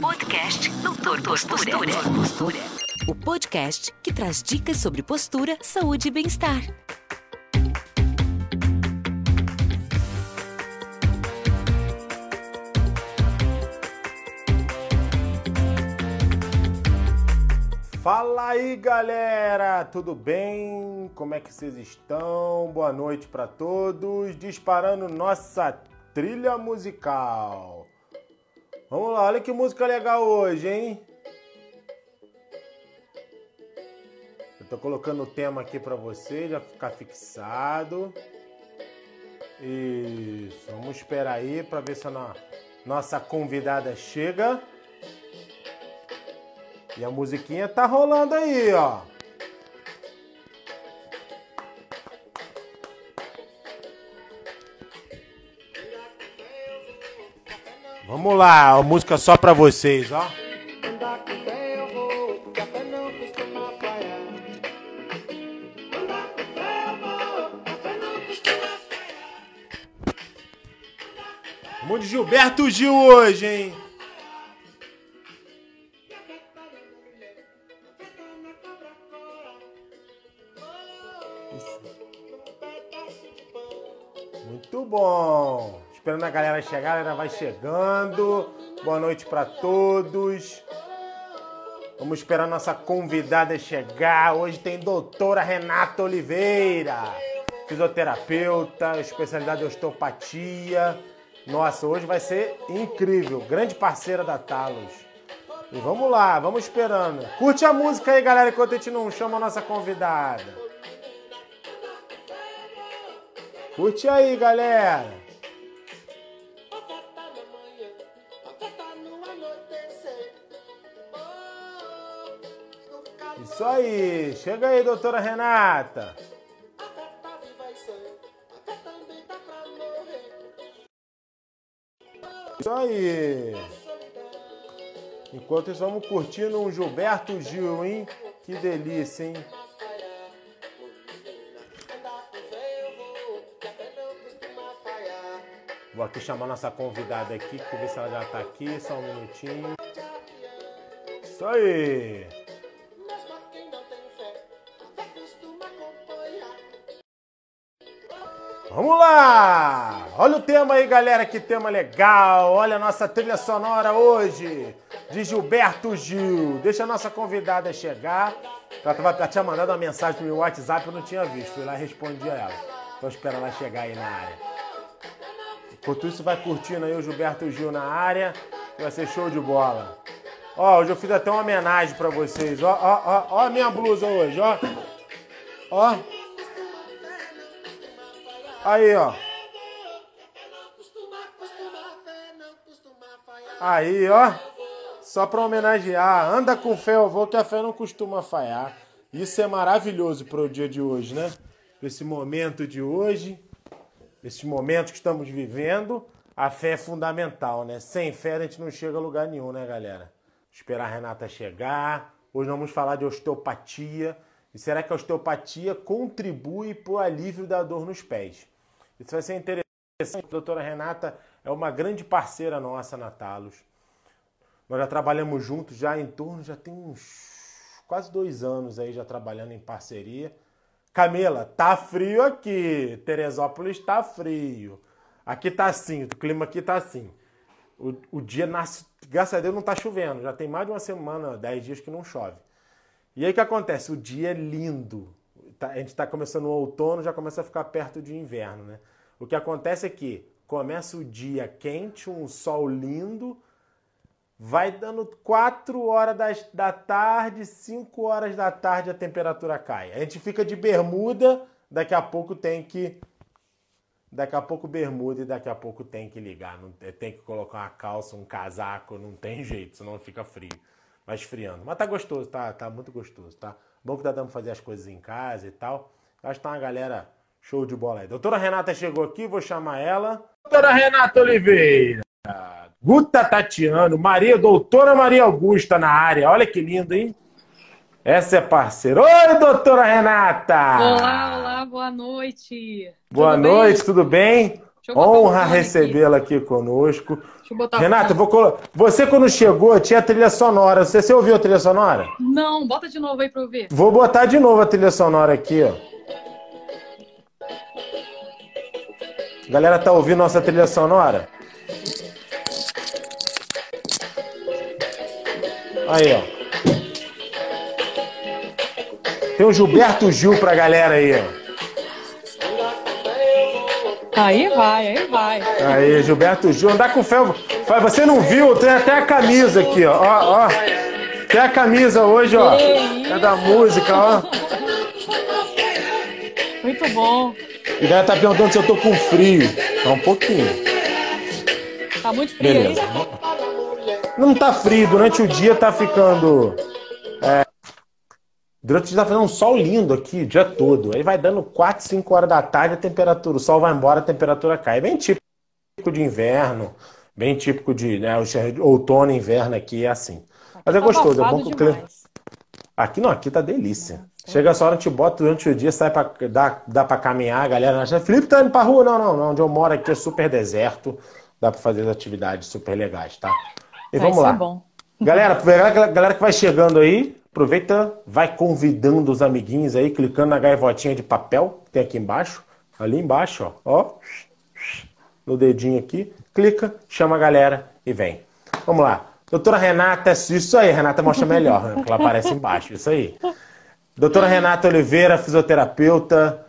Podcast Doutor Postura. Postura. O podcast que traz dicas sobre postura, saúde e bem-estar. Fala aí, galera! Tudo bem? Como é que vocês estão? Boa noite para todos. Disparando nossa trilha musical. Vamos lá, olha que música legal hoje, hein? Eu tô colocando o tema aqui para você já ficar fixado. Isso, vamos esperar aí para ver se a nossa convidada chega. E a musiquinha tá rolando aí, ó. Vamos lá, a música só pra vocês, ó. Vamos de Gilberto Gil hoje, hein? Muito bom. Esperando a galera chegar, a galera vai chegando. Boa noite para todos. Vamos esperar nossa convidada chegar. Hoje tem doutora Renata Oliveira, fisioterapeuta, especialidade em osteopatia. Nossa, hoje vai ser incrível. Grande parceira da Talos. E vamos lá, vamos esperando. Curte a música aí, galera, enquanto a gente não chama a nossa convidada. Curte aí, galera. Isso aí, chega aí, doutora Renata. Isso aí. Enquanto isso, vamos curtindo um Gilberto Gil, hein? Que delícia, hein? Vou aqui chamar nossa convidada aqui, ver se ela já tá aqui, só um minutinho. Isso aí. Vamos lá! Olha o tema aí, galera, que tema legal! Olha a nossa trilha sonora hoje de Gilberto Gil. Deixa a nossa convidada chegar. Ela, tava, ela tinha mandado uma mensagem pro meu WhatsApp, eu não tinha visto. Fui lá e respondi a ela. Então espera ela chegar aí na área. Enquanto isso, vai curtindo aí o Gilberto Gil na área. Vai ser show de bola. Ó, hoje eu fiz até uma homenagem pra vocês. Ó, ó, ó, ó a minha blusa hoje, ó. Ó. Aí, ó. Aí, ó. Só para homenagear. Anda com fé, eu vou, que a fé não costuma falhar. Isso é maravilhoso para o dia de hoje, né? Esse momento de hoje, esse momento que estamos vivendo, a fé é fundamental, né? Sem fé a gente não chega a lugar nenhum, né, galera? Esperar a Renata chegar. Hoje vamos falar de osteopatia. E será que a osteopatia contribui para o alívio da dor nos pés? Isso vai ser interessante. A doutora Renata é uma grande parceira nossa na Talos. Nós já trabalhamos juntos já em torno, já tem uns quase dois anos aí já trabalhando em parceria. Camila, tá frio aqui. Teresópolis tá frio. Aqui tá assim, o clima aqui tá assim. O, o dia nasce, graças a Deus não tá chovendo. Já tem mais de uma semana, dez dias que não chove. E aí o que acontece? O dia é lindo. Tá, a gente está começando o outono, já começa a ficar perto de inverno, né? O que acontece é que começa o dia quente, um sol lindo, vai dando 4 horas das, da tarde, 5 horas da tarde a temperatura cai. A gente fica de bermuda, daqui a pouco tem que. Daqui a pouco bermuda e daqui a pouco tem que ligar. Não, tem que colocar uma calça, um casaco, não tem jeito, senão fica frio. Vai esfriando. Mas tá gostoso, tá, tá muito gostoso, tá? Bom que dá dando fazer as coisas em casa e tal. Acho que tá uma galera show de bola aí. Doutora Renata chegou aqui, vou chamar ela. Doutora Renata Oliveira. Guta Tatiano, Maria, doutora Maria Augusta na área. Olha que lindo, hein? Essa é parceira. Oi, doutora Renata! Olá, olá, boa noite. Boa tudo noite, bem? tudo bem? Honra recebê-la aqui. aqui conosco. Renata, vou você quando chegou tinha trilha sonora. Você, você ouviu a trilha sonora? Não, bota de novo aí para ouvir. Vou botar de novo a trilha sonora aqui, ó. Galera, tá ouvindo nossa trilha sonora? Aí, ó. Tem o Gilberto Gil pra galera aí, ó. Aí vai, aí vai. Aí, Gilberto Gil, andar com fé. Você não viu? Tem até a camisa aqui, ó. ó, ó. Tem a camisa hoje, ó. É da música, ó. Muito bom. E galera tá perguntando se eu tô com frio. Tá um pouquinho. Tá muito frio Beleza. aí? Não tá frio. Durante o dia tá ficando Durante o dia tá fazendo um sol lindo aqui o dia todo. Aí vai dando 4, 5 horas da tarde, a temperatura, o sol vai embora, a temperatura cai. Bem típico de inverno, bem típico de né, outono e inverno aqui é assim. Mas é tá gostoso, é bom que o Aqui não, aqui tá delícia. Chega essa hora, a gente bota durante o dia, sai pra, dá, dá pra caminhar, a galera acha, Felipe tá indo pra rua? Não, não, não. Onde eu moro aqui é super deserto, dá pra fazer atividades super legais, tá? E vamos lá. É bom. Galera, galera que vai chegando aí, Aproveita, vai convidando os amiguinhos aí, clicando na gaivotinha de papel, que tem aqui embaixo, ali embaixo, ó, ó, no dedinho aqui, clica, chama a galera e vem. Vamos lá. Doutora Renata, isso aí, Renata mostra melhor, né? ela aparece embaixo, isso aí. Doutora Renata Oliveira, fisioterapeuta,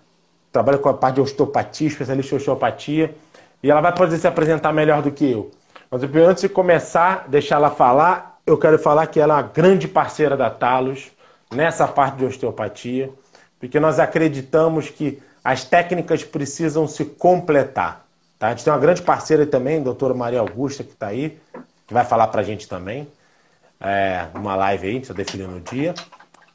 trabalha com a parte de osteopatia, especialista em osteopatia, e ela vai poder se apresentar melhor do que eu. Mas antes de começar, deixar ela falar, eu quero falar que ela é uma grande parceira da Talos nessa parte de osteopatia, porque nós acreditamos que as técnicas precisam se completar. Tá? A gente tem uma grande parceira também, doutora Maria Augusta, que está aí, que vai falar para a gente também, é, uma live aí, a gente está definindo o dia.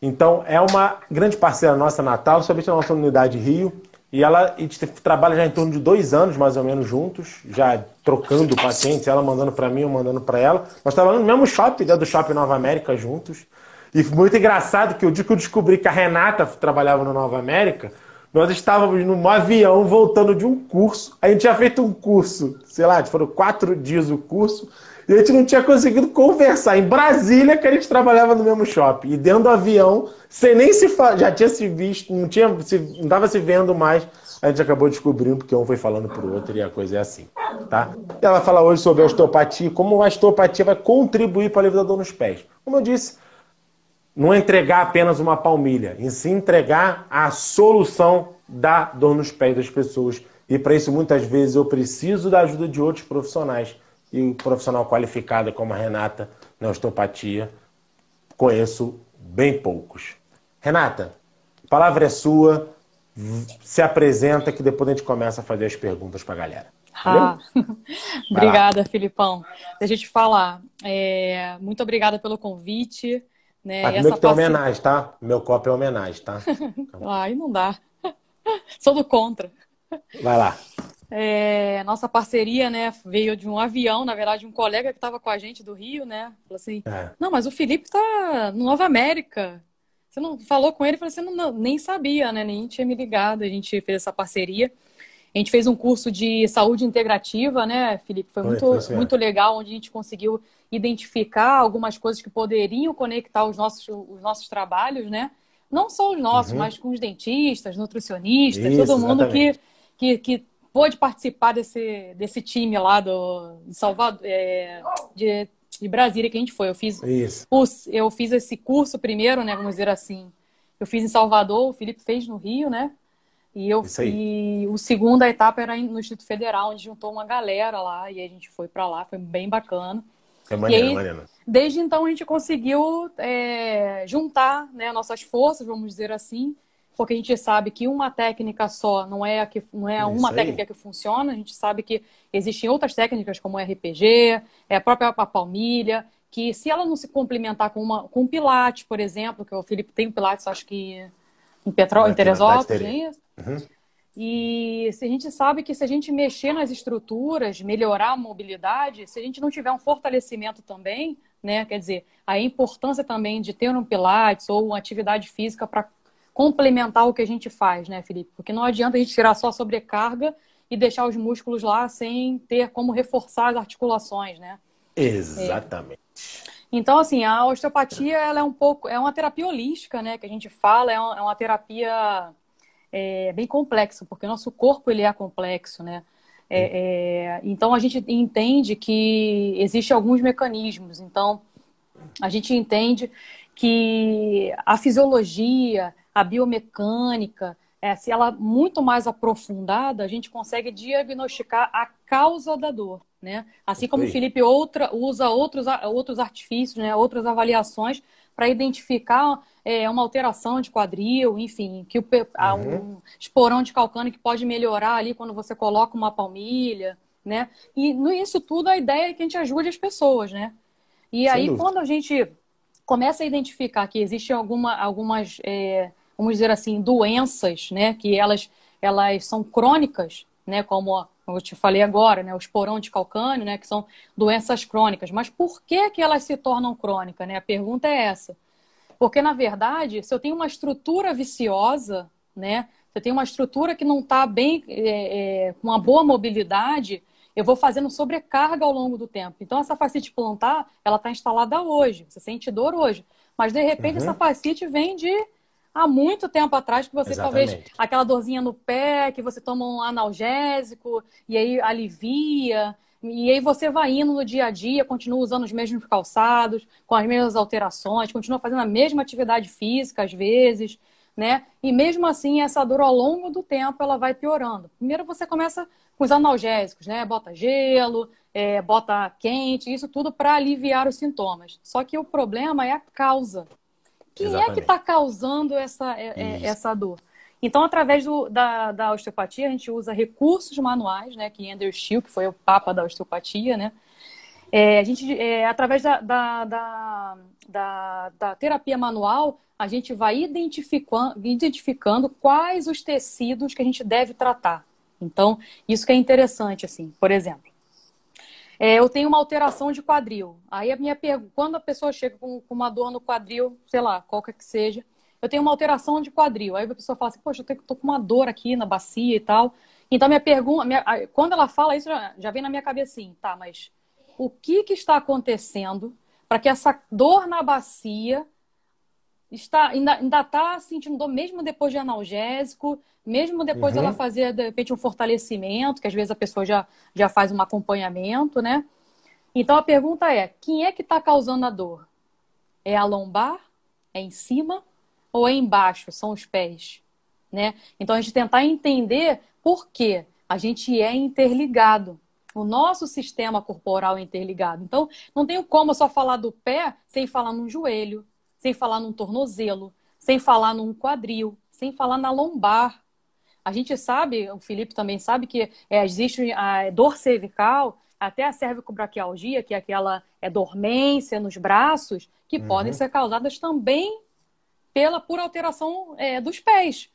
Então, é uma grande parceira nossa, Natal, somente a nossa unidade Rio, e ela e trabalha já em torno de dois anos, mais ou menos, juntos, já trocando pacientes, ela mandando para mim, eu mandando para ela. Nós trabalhamos no mesmo shopping, dentro do Shopping Nova América, juntos. E muito engraçado que o dia que eu descobri que a Renata trabalhava no Nova América, nós estávamos num avião voltando de um curso. A gente tinha feito um curso, sei lá, foram quatro dias o curso. E a gente não tinha conseguido conversar. Em Brasília, que a gente trabalhava no mesmo shopping. E dentro do avião, sem nem se já tinha se visto, não tinha se... não estava se vendo mais. A gente acabou descobrindo porque um foi falando para o outro e a coisa é assim, tá? E ela fala hoje sobre a osteopatia, como a osteopatia vai contribuir para a livre dor nos pés. Como eu disse, não entregar apenas uma palmilha, em sim entregar a solução da dor nos pés das pessoas. E para isso, muitas vezes, eu preciso da ajuda de outros profissionais e um profissional qualificado como a Renata na osteopatia, conheço bem poucos. Renata, a palavra é sua, se apresenta que depois a gente começa a fazer as perguntas para a galera. Ah, obrigada, Filipão. Deixa eu te falar. É, muito obrigada pelo convite. Né? Ah, Essa que tem homenagem, tá? Meu copo é homenagem, tá? Aí não dá. Sou do contra. Vai lá. É, nossa parceria, né, veio de um avião, na verdade, um colega que estava com a gente do Rio, né? Falou assim: é. não, mas o Felipe está no Nova América. Você não falou com ele? Falei assim: não, não, nem sabia, né? Nem tinha me ligado. A gente fez essa parceria. A gente fez um curso de saúde integrativa, né, Felipe? Foi, muito, muito legal, onde a gente conseguiu identificar algumas coisas que poderiam conectar os nossos, os nossos trabalhos, né? Não só os nossos, uhum. mas com os dentistas, nutricionistas, Isso, todo mundo que, que, que pôde participar desse, desse time lá do, de Salvador, é, de, de Brasília que a gente foi. Eu fiz, Isso. eu fiz esse curso primeiro, né? Vamos dizer assim. Eu fiz em Salvador, o Felipe fez no Rio, né? E eu e o segunda etapa era no Instituto Federal, onde juntou uma galera lá e a gente foi para lá, foi bem bacana. É maneiro, aí, maneiro. Desde então a gente conseguiu é, juntar né, nossas forças, vamos dizer assim, porque a gente sabe que uma técnica só não é, a que, não é uma técnica que funciona, a gente sabe que existem outras técnicas como o RPG, é a própria palmilha, que se ela não se complementar com, uma, com um Pilates, por exemplo, que o Felipe tem um Pilates, acho que em Petrópolis, em Teresópolis, é isso? Uhum. E se a gente sabe que se a gente mexer nas estruturas, melhorar a mobilidade, se a gente não tiver um fortalecimento também, né, quer dizer, a importância também de ter um Pilates ou uma atividade física para complementar o que a gente faz, né, Felipe? Porque não adianta a gente tirar só a sobrecarga e deixar os músculos lá sem ter como reforçar as articulações, né? Exatamente. É. Então, assim, a osteopatia ela é um pouco, é uma terapia holística, né? Que a gente fala, é uma, é uma terapia é, bem complexa, porque o nosso corpo ele é complexo, né? É, é, então a gente entende que existem alguns mecanismos. Então a gente entende que a fisiologia, a biomecânica, é, se ela muito mais aprofundada, a gente consegue diagnosticar a causa da dor, né? Assim como o Felipe outra, usa outros, outros artifícios, né, outras avaliações para identificar é, uma alteração de quadril, enfim, que o, uhum. um esporão de calcânio que pode melhorar ali quando você coloca uma palmilha, né? E nisso tudo a ideia é que a gente ajude as pessoas, né? E Sem aí dúvida. quando a gente começa a identificar que existem alguma, algumas, é, vamos dizer assim, doenças, né? Que elas, elas são crônicas, né? Como eu te falei agora, né? O esporão de calcânio, né? Que são doenças crônicas. Mas por que que elas se tornam crônicas, né? A pergunta é essa. Porque, na verdade, se eu tenho uma estrutura viciosa, né? Se eu tenho uma estrutura que não está bem, é, é, com uma boa mobilidade, eu vou fazendo sobrecarga ao longo do tempo. Então, essa fascite plantar, ela está instalada hoje. Você sente dor hoje. Mas, de repente, uhum. essa fascite vem de há muito tempo atrás, que você Exatamente. talvez, aquela dorzinha no pé, que você toma um analgésico e aí alivia. E aí você vai indo no dia a dia, continua usando os mesmos calçados, com as mesmas alterações, continua fazendo a mesma atividade física às vezes, né? E mesmo assim, essa dor ao longo do tempo, ela vai piorando. Primeiro você começa com os analgésicos, né? Bota gelo, é, bota quente, isso tudo para aliviar os sintomas. Só que o problema é a causa. Quem Exatamente. é que está causando essa, é, é essa dor? Então, através do, da, da osteopatia, a gente usa recursos manuais, né? Que Andrew Schill, que foi o papa da osteopatia, né? É, a gente, é, através da, da, da, da, da terapia manual, a gente vai identificando, identificando quais os tecidos que a gente deve tratar. Então, isso que é interessante, assim. Por exemplo, é, eu tenho uma alteração de quadril. Aí a minha pergunta, quando a pessoa chega com, com uma dor no quadril, sei lá, qualquer que seja, eu tenho uma alteração de quadril. Aí a pessoa fala assim, poxa, eu tô com uma dor aqui na bacia e tal. Então, minha pergunta, minha, quando ela fala isso, já, já vem na minha cabeça assim, tá, mas o que, que está acontecendo para que essa dor na bacia está ainda está sentindo dor mesmo depois de analgésico, mesmo depois uhum. ela fazer de repente um fortalecimento, que às vezes a pessoa já, já faz um acompanhamento, né? Então a pergunta é: quem é que está causando a dor? É a lombar? É em cima? ou é embaixo, são os pés, né? Então a gente tentar entender por que a gente é interligado. O nosso sistema corporal é interligado. Então, não tenho como só falar do pé sem falar num joelho, sem falar num tornozelo, sem falar num quadril, sem falar na lombar. A gente sabe, o Felipe também sabe que é, existe a dor cervical, até a cervicobraquialgia, que é aquela é, dormência nos braços, que uhum. podem ser causadas também pela por alteração é, dos pés.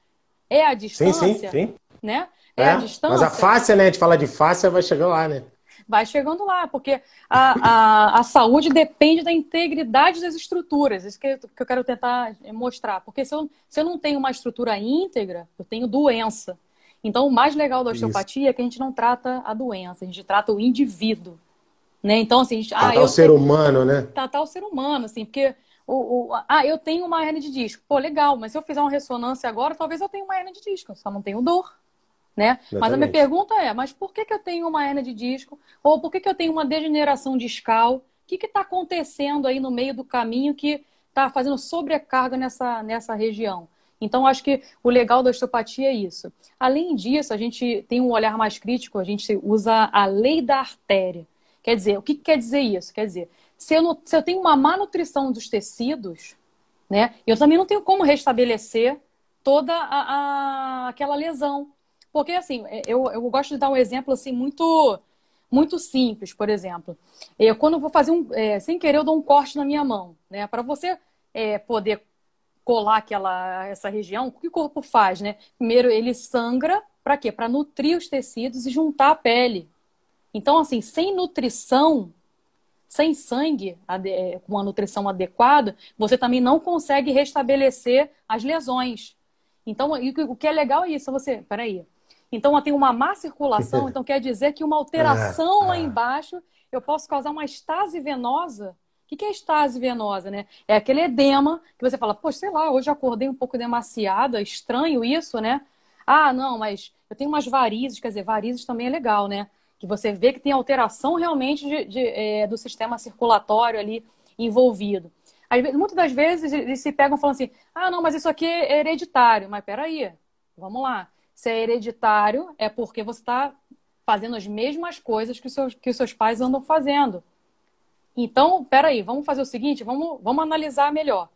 É a distância. Sim, sim, sim. Né? É, é, a distância. Mas a face, né? A gente fala de face, vai chegando lá, né? Vai chegando lá, porque a, a, a saúde depende da integridade das estruturas. Isso que, que eu quero tentar mostrar. Porque se eu, se eu não tenho uma estrutura íntegra, eu tenho doença. Então, o mais legal da osteopatia Isso. é que a gente não trata a doença, a gente trata o indivíduo. Né? Então, assim, a gente, tratar ah, o ser tenho... humano, né? Tratar o ser humano, assim, porque o, o, ah, eu tenho uma hernia de disco. Pô, legal, mas se eu fizer uma ressonância agora, talvez eu tenha uma hernia de disco, só não tenho dor. Né? Mas a minha pergunta é, mas por que, que eu tenho uma hernia de disco? Ou por que, que eu tenho uma degeneração discal? O que está acontecendo aí no meio do caminho que está fazendo sobrecarga nessa, nessa região? Então, acho que o legal da osteopatia é isso. Além disso, a gente tem um olhar mais crítico, a gente usa a lei da artéria. Quer dizer, o que, que quer dizer isso? Quer dizer, se eu, não, se eu tenho uma má nutrição dos tecidos, né, eu também não tenho como restabelecer toda a, a, aquela lesão. Porque, assim, é, eu, eu gosto de dar um exemplo, assim, muito muito simples, por exemplo. Eu, quando eu vou fazer um... É, sem querer, eu dou um corte na minha mão, né? Para você é, poder colar aquela, essa região, o que o corpo faz, né? Primeiro, ele sangra, para quê? Para nutrir os tecidos e juntar a pele. Então, assim, sem nutrição, sem sangue, é, com uma nutrição adequada, você também não consegue restabelecer as lesões. Então, o que é legal é isso. Você, peraí, Então, tem uma má circulação, então quer dizer que uma alteração é, lá é. embaixo, eu posso causar uma estase venosa. O que é estase venosa, né? É aquele edema que você fala, pô, sei lá, hoje acordei um pouco demasiada, estranho isso, né? Ah, não, mas eu tenho umas varizes, quer dizer, varizes também é legal, né? Que você vê que tem alteração realmente de, de, é, do sistema circulatório ali envolvido. Muitas das vezes eles se pegam falando assim, ah, não, mas isso aqui é hereditário. Mas peraí, vamos lá. Se é hereditário, é porque você está fazendo as mesmas coisas que os, seus, que os seus pais andam fazendo. Então, peraí, vamos fazer o seguinte, vamos, vamos analisar melhor.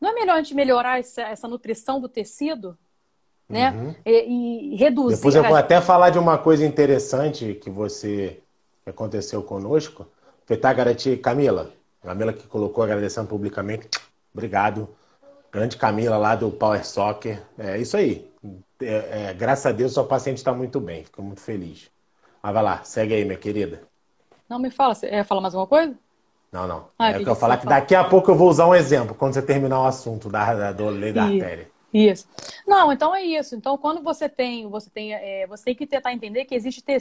Não é melhor a gente melhorar essa, essa nutrição do tecido? Né? Uhum. E, e, reduzir. Depois eu vou até falar de uma coisa interessante que você que aconteceu conosco. Aproveitar garantir, Camila. Camila que colocou agradecendo publicamente. Obrigado. Grande Camila lá do Power Soccer. É isso aí. É, é, graças a Deus, sua paciente está muito bem. Fico muito feliz. Mas vai lá, segue aí, minha querida. Não, me fala. Você ia falar mais alguma coisa? Não, não. Ah, é que eu falar que daqui a pouco eu vou usar um exemplo, quando você terminar o assunto da, da, da lei da isso, artéria. Isso. Não, então é isso. Então, quando você tem, você tem, é, você tem que tentar entender que existe te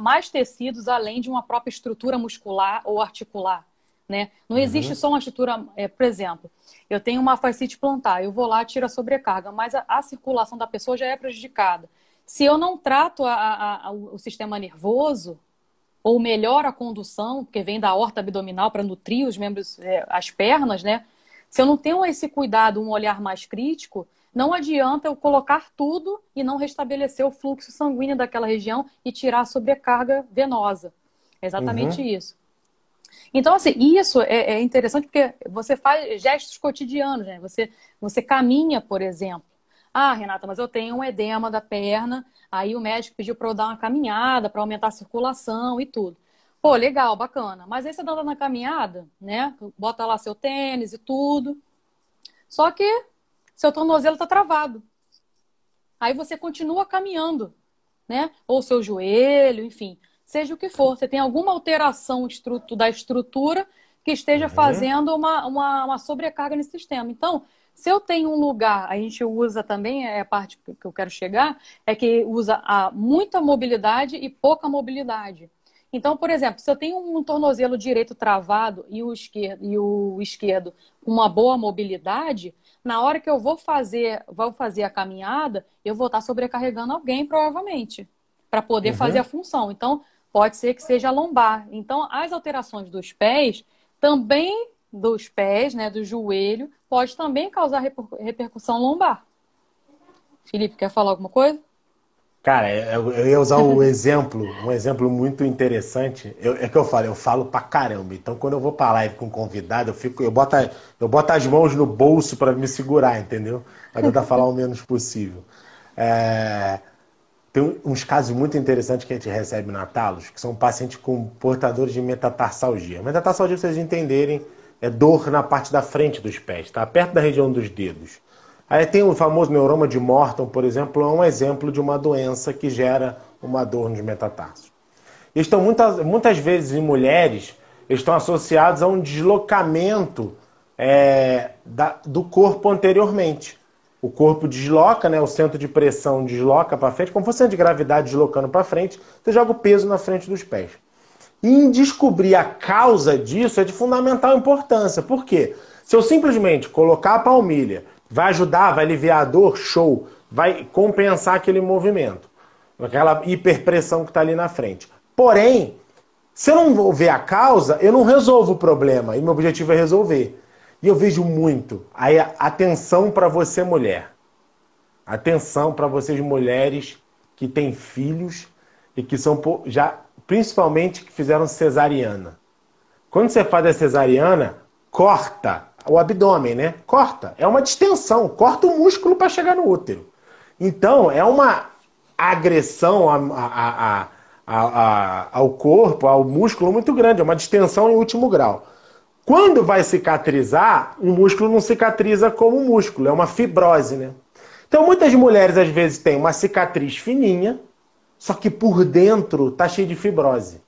mais tecidos além de uma própria estrutura muscular ou articular. Né? Não uhum. existe só uma estrutura, é, por exemplo, eu tenho uma fascite plantar, eu vou lá, tiro a sobrecarga, mas a, a circulação da pessoa já é prejudicada. Se eu não trato a, a, o sistema nervoso, ou melhora a condução, porque vem da horta abdominal para nutrir os membros, é, as pernas, né? Se eu não tenho esse cuidado, um olhar mais crítico, não adianta eu colocar tudo e não restabelecer o fluxo sanguíneo daquela região e tirar a sobrecarga venosa. É exatamente uhum. isso. Então, assim, isso é, é, interessante porque você faz gestos cotidianos, né? Você, você caminha, por exemplo. Ah, Renata, mas eu tenho um edema da perna, aí o médico pediu para eu dar uma caminhada para aumentar a circulação e tudo. Pô, legal, bacana. Mas aí você anda na caminhada, né? Bota lá seu tênis e tudo. Só que seu tornozelo está travado. Aí você continua caminhando, né? Ou seu joelho, enfim, seja o que for. Você tem alguma alteração da estrutura que esteja uhum. fazendo uma, uma, uma sobrecarga nesse sistema. Então, se eu tenho um lugar, a gente usa também, é a parte que eu quero chegar, é que usa a muita mobilidade e pouca mobilidade. Então, por exemplo, se eu tenho um tornozelo direito travado e o esquerdo, e o esquerdo com uma boa mobilidade, na hora que eu vou fazer, vou fazer a caminhada, eu vou estar sobrecarregando alguém, provavelmente, para poder uhum. fazer a função. Então, pode ser que seja lombar. Então, as alterações dos pés também dos pés, né, do joelho, pode também causar repercussão lombar. Felipe, quer falar alguma coisa? Cara, eu ia usar um exemplo, um exemplo muito interessante. Eu, é que eu falo, eu falo pra caramba. Então, quando eu vou pra live com um convidado, eu fico, eu boto, eu boto as mãos no bolso para me segurar, entendeu? Pra tentar falar o menos possível. É, tem uns casos muito interessantes que a gente recebe na Talos, que são pacientes com portadores de metatarsalgia. Metatarsalgia, pra vocês entenderem, é dor na parte da frente dos pés, tá? Perto da região dos dedos. Aí tem o famoso neuroma de Morton, por exemplo, é um exemplo de uma doença que gera uma dor nos metatarsos. Estão muitas, muitas vezes em mulheres estão associados a um deslocamento é, da, do corpo anteriormente. O corpo desloca, né, o centro de pressão desloca para frente, como fosse centro de gravidade deslocando para frente, você joga o peso na frente dos pés. E em descobrir a causa disso é de fundamental importância. Por quê? Se eu simplesmente colocar a palmilha, vai ajudar, vai aliviar a dor, show. Vai compensar aquele movimento. Aquela hiperpressão que está ali na frente. Porém, se eu não ver a causa, eu não resolvo o problema. E meu objetivo é resolver. E eu vejo muito. Aí, atenção para você, mulher. Atenção para vocês, mulheres que têm filhos e que são já principalmente que fizeram cesariana. Quando você faz a cesariana, corta o abdômen, né? Corta. É uma distensão, corta o músculo para chegar no útero. Então, é uma agressão a, a, a, ao corpo, ao músculo muito grande, é uma distensão em último grau. Quando vai cicatrizar, o músculo não cicatriza como músculo, é uma fibrose, né? Então, muitas mulheres às vezes têm uma cicatriz fininha, só que por dentro tá cheio de fibrose.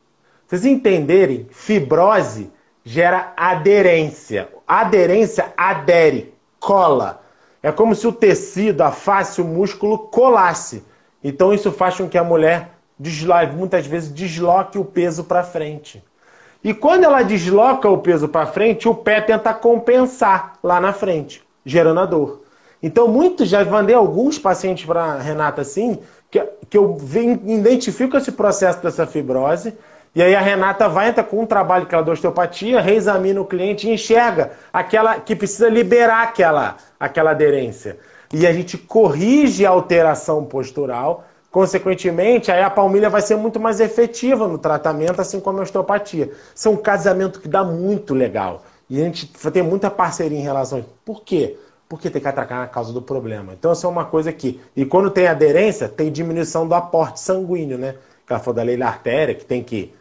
Vocês entenderem, fibrose gera aderência. Aderência adere, cola. É como se o tecido, a face, o músculo colasse. Então isso faz com que a mulher muitas vezes desloque o peso para frente. E quando ela desloca o peso para frente, o pé tenta compensar lá na frente, gerando a dor. Então, muitos já mandei alguns pacientes para Renata assim, que, que eu identifico esse processo dessa fibrose, e aí a Renata vai entrar com um trabalho que ela da osteopatia, reexamina o cliente e enxerga aquela que precisa liberar aquela, aquela aderência. E a gente corrige a alteração postural Consequentemente, aí a palmilha vai ser muito mais efetiva no tratamento, assim como a osteopatia. Isso é um casamento que dá muito legal. E a gente tem muita parceria em relação a isso. Por quê? Porque tem que atracar na causa do problema. Então, isso é uma coisa que. E quando tem aderência, tem diminuição do aporte sanguíneo, né? Que ela falou da lei da artéria, que tem que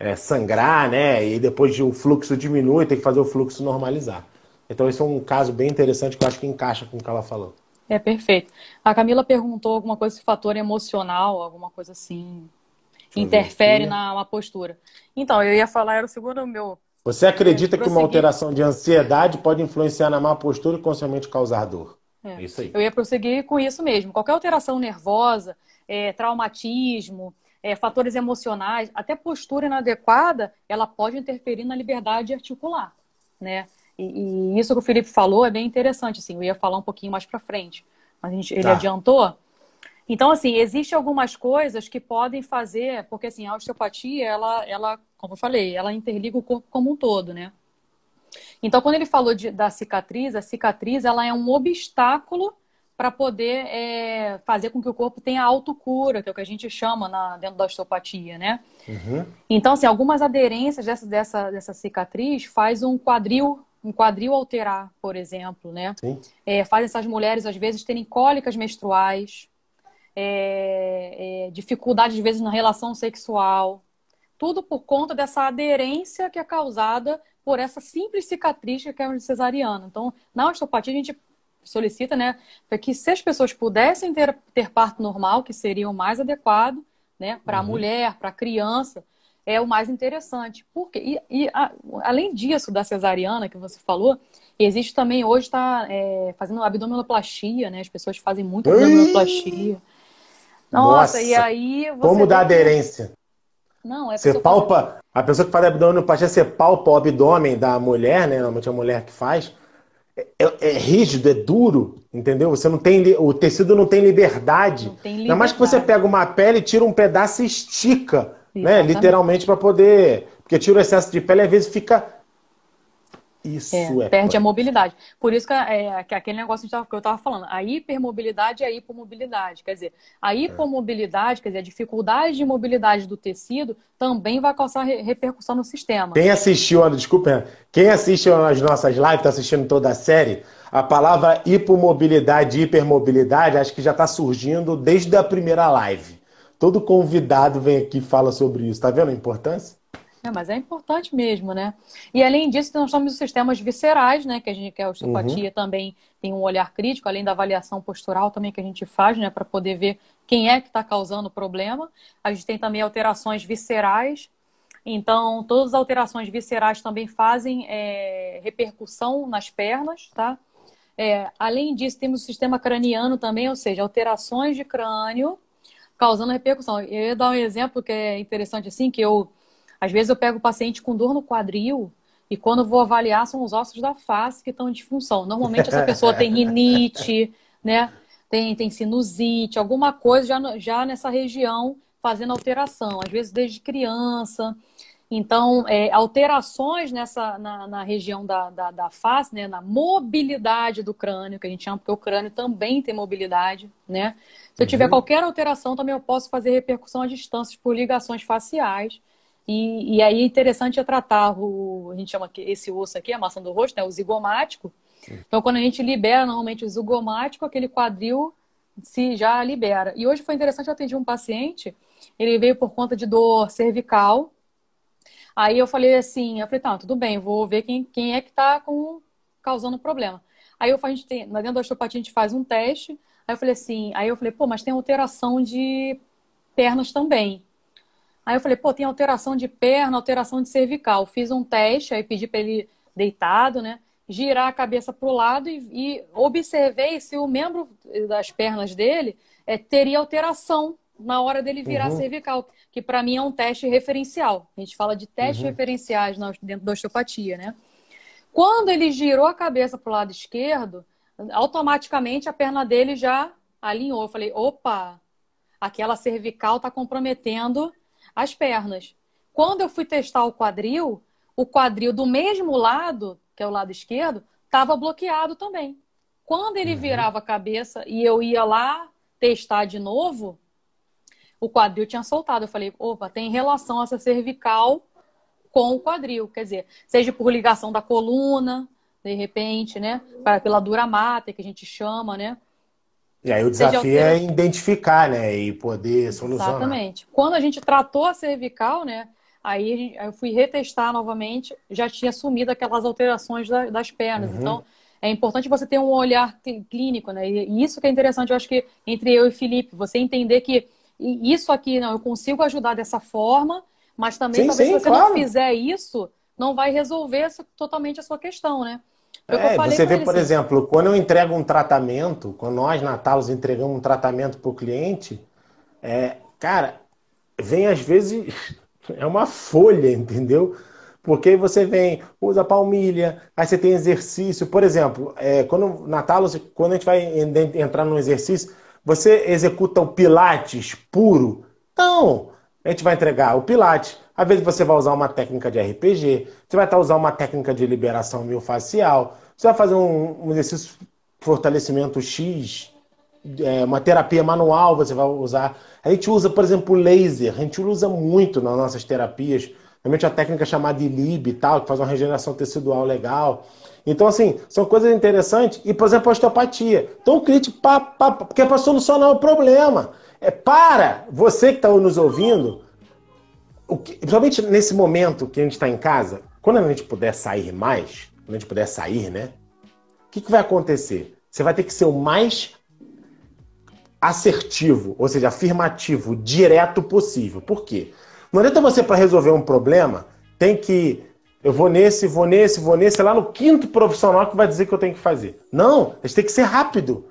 é, sangrar, né? E depois o fluxo diminui, tem que fazer o fluxo normalizar. Então, esse é um caso bem interessante que eu acho que encaixa com o que ela falou. É perfeito. A Camila perguntou alguma coisa, fator emocional, alguma coisa assim, interfere na postura. Então, eu ia falar, era o segundo meu. Você acredita que uma alteração de ansiedade pode influenciar na má postura e, consequentemente, causar dor? É. Isso aí. Eu ia prosseguir com isso mesmo. Qualquer alteração nervosa, é, traumatismo, é, fatores emocionais, até postura inadequada, ela pode interferir na liberdade articular, né? E, e, isso que o Felipe falou é bem interessante, assim, eu ia falar um pouquinho mais para frente, mas gente, ele tá. adiantou. Então, assim, existem algumas coisas que podem fazer, porque assim, a osteopatia, ela, ela, como eu falei, ela interliga o corpo como um todo, né? Então, quando ele falou de, da cicatriz, a cicatriz ela é um obstáculo para poder é, fazer com que o corpo tenha autocura, que é o que a gente chama na, dentro da osteopatia, né? Uhum. Então, assim, algumas aderências dessa, dessa, dessa cicatriz faz um quadril um quadril alterar, por exemplo, né? É, faz essas mulheres, às vezes, terem cólicas menstruais, é, é, dificuldade, às vezes, na relação sexual. Tudo por conta dessa aderência que é causada por essa simples cicatriz que é cesariana. Então, na osteopatia, a gente solicita, né, para que se as pessoas pudessem ter, ter parto normal, que seria o mais adequado, né, para a uhum. mulher, para a criança, é o mais interessante. Porque, e, e a, além disso, da cesariana que você falou, existe também, hoje está é, fazendo abdominoplastia, né? As pessoas fazem muito abdominoplastia. Nossa, Nossa, e aí você. Como dá aderência? Não, é Você palpa. Faz... A pessoa que faz abdominoplastia, você palpa o abdômen da mulher, né? Normalmente é a mulher que faz. É, é, é, rígido, é duro, entendeu? Você não tem o tecido não tem liberdade. Não tem liberdade. Ainda mais que você pega uma pele, tira um pedaço e estica né? Literalmente para poder. Porque tira o excesso de pele e às vezes fica. Isso é. é perde a mobilidade. Por isso que, é, que aquele negócio que eu estava falando, a hipermobilidade e a hipomobilidade. Quer dizer, a é. hipomobilidade, quer dizer, a dificuldade de mobilidade do tecido também vai causar repercussão no sistema. Quem assistiu, desculpa, quem assistiu às nossas lives, está assistindo toda a série, a palavra hipomobilidade e hipermobilidade acho que já está surgindo desde a primeira live. Todo convidado vem aqui e fala sobre isso. Tá vendo a importância? É, mas é importante mesmo, né? E além disso, nós temos os sistemas viscerais, né? Que a gente, que a osteopatia uhum. também tem um olhar crítico, além da avaliação postural também que a gente faz, né? Para poder ver quem é que está causando o problema. A gente tem também alterações viscerais. Então, todas as alterações viscerais também fazem é, repercussão nas pernas, tá? É, além disso, temos o sistema craniano também, ou seja, alterações de crânio causando repercussão. Eu ia dar um exemplo que é interessante assim, que eu às vezes eu pego o paciente com dor no quadril e quando vou avaliar são os ossos da face que estão em disfunção. Normalmente essa pessoa tem rinite, né? Tem, tem sinusite, alguma coisa já, já nessa região fazendo alteração, às vezes desde criança. Então, é, alterações nessa, na, na região da, da, da, face, né, na mobilidade do crânio, que a gente chama, porque o crânio também tem mobilidade, né? Se eu tiver uhum. qualquer alteração, também eu posso fazer repercussão à distância por ligações faciais. E, e aí é interessante é tratar o, a gente chama esse osso aqui, a maçã do rosto, né, o zigomático. Então, quando a gente libera normalmente o zigomático, aquele quadril se já libera. E hoje foi interessante, eu atendi um paciente, ele veio por conta de dor cervical, Aí eu falei assim, eu falei, tá, tudo bem, vou ver quem, quem é que tá com, causando problema. Aí eu, a gente tem, dentro da osteopatia a gente faz um teste, aí eu falei assim, aí eu falei, pô, mas tem alteração de pernas também. Aí eu falei, pô, tem alteração de perna, alteração de cervical. Fiz um teste, aí pedi para ele deitado, né? Girar a cabeça para o lado e, e observei se o membro das pernas dele é, teria alteração na hora dele virar uhum. cervical, que para mim é um teste referencial. A gente fala de testes uhum. referenciais dentro da osteopatia, né? Quando ele girou a cabeça para o lado esquerdo, automaticamente a perna dele já alinhou. Eu falei, opa, aquela cervical está comprometendo as pernas. Quando eu fui testar o quadril, o quadril do mesmo lado, que é o lado esquerdo, estava bloqueado também. Quando ele uhum. virava a cabeça e eu ia lá testar de novo, o quadril tinha soltado. Eu falei, opa, tem relação essa cervical com o quadril. Quer dizer, seja por ligação da coluna, de repente, né? Pela dura mata, que a gente chama, né? E aí o desafio é identificar, né? E poder solucionar. Exatamente. Quando a gente tratou a cervical, né? Aí eu fui retestar novamente, já tinha sumido aquelas alterações das pernas. Uhum. Então, é importante você ter um olhar clínico, né? E isso que é interessante, eu acho que entre eu e Felipe, você entender que isso aqui, não, eu consigo ajudar dessa forma, mas também sim, talvez sim, se você claro. não fizer isso, não vai resolver totalmente a sua questão, né? É, você vê, por assim. exemplo, quando eu entrego um tratamento, quando nós na Talos entregamos um tratamento para o cliente, é, cara, vem às vezes é uma folha, entendeu? Porque você vem, usa palmilha, aí você tem exercício. Por exemplo, é, quando na Talos, quando a gente vai entrar no exercício, você executa o Pilates puro? Não! A gente vai entregar o Pilates. Às vezes você vai usar uma técnica de RPG, você vai estar usando uma técnica de liberação miofascial, você vai fazer um, um exercício de fortalecimento X, é, uma terapia manual você vai usar. A gente usa, por exemplo, laser, a gente usa muito nas nossas terapias, realmente a técnica chamada ILIB e tal, que faz uma regeneração tecidual legal. Então, assim, são coisas interessantes. E, por exemplo, a osteopatia. Então, o cliente, pá, pá, porque é para solucionar o problema. É para você que está nos ouvindo, o que, principalmente nesse momento que a gente está em casa, quando a gente puder sair mais, quando a gente puder sair, né? O que, que vai acontecer? Você vai ter que ser o mais assertivo, ou seja, afirmativo, direto possível. Por quê? Não adianta você, para resolver um problema, tem que eu vou nesse, vou nesse, vou nesse, é lá no quinto profissional que vai dizer que eu tenho que fazer. Não, a gente tem que ser rápido.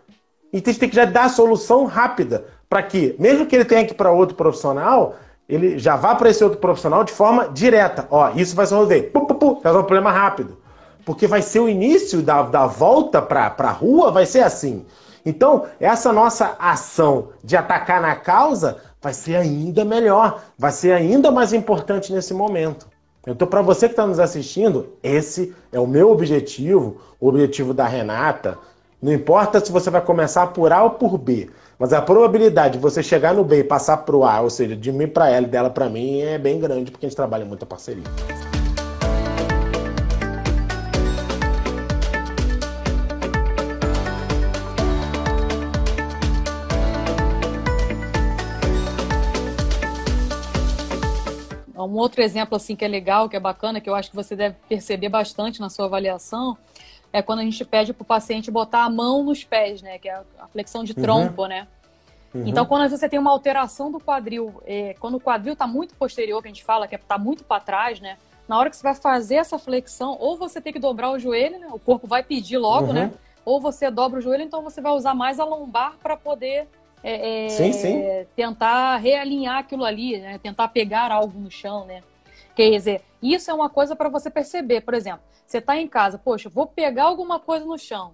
E a gente tem que já dar a solução rápida. Para que, mesmo que ele tenha que ir para outro profissional, ele já vá para esse outro profissional de forma direta. Ó, isso vai se resolver. Pum, pum, pum, resolve o problema rápido. Porque vai ser o início da, da volta para a rua, vai ser assim. Então, essa nossa ação de atacar na causa vai ser ainda melhor, vai ser ainda mais importante nesse momento. Então, para você que está nos assistindo, esse é o meu objetivo, o objetivo da Renata. Não importa se você vai começar por A ou por B, mas a probabilidade de você chegar no B e passar para o A, ou seja, de mim para ela e dela para mim, é bem grande, porque a gente trabalha muita parceria. Um outro exemplo assim que é legal, que é bacana, que eu acho que você deve perceber bastante na sua avaliação, é quando a gente pede para o paciente botar a mão nos pés, né? Que é a flexão de trompo, uhum. né? Uhum. Então, quando você tem uma alteração do quadril, é, quando o quadril está muito posterior, que a gente fala que está muito para trás, né? Na hora que você vai fazer essa flexão, ou você tem que dobrar o joelho, né? O corpo vai pedir logo, uhum. né? Ou você dobra o joelho, então você vai usar mais a lombar para poder é, é, sim, sim. tentar realinhar aquilo ali, né? tentar pegar algo no chão, né? Quer dizer, isso é uma coisa para você perceber. Por exemplo, você está em casa, poxa, vou pegar alguma coisa no chão.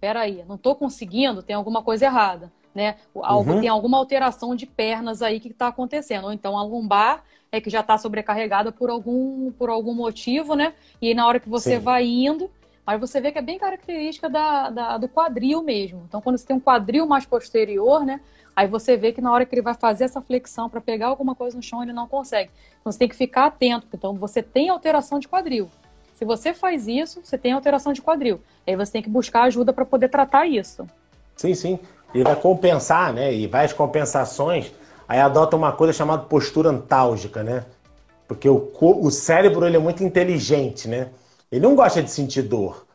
Peraí, não estou conseguindo, tem alguma coisa errada. Né? Algo, uhum. Tem alguma alteração de pernas aí que está acontecendo. Ou então a lombar é que já está sobrecarregada por algum, por algum motivo, né? E aí, na hora que você Sim. vai indo, mas você vê que é bem característica da, da, do quadril mesmo. Então, quando você tem um quadril mais posterior, né? Aí você vê que na hora que ele vai fazer essa flexão para pegar alguma coisa no chão, ele não consegue. Então, você tem que ficar atento. Então, você tem alteração de quadril. Se você faz isso, você tem alteração de quadril. Aí você tem que buscar ajuda para poder tratar isso. Sim, sim. Ele vai compensar, né? E várias compensações. Aí adota uma coisa chamada postura antálgica, né? Porque o, o cérebro ele é muito inteligente, né? Ele não gosta de sentir dor.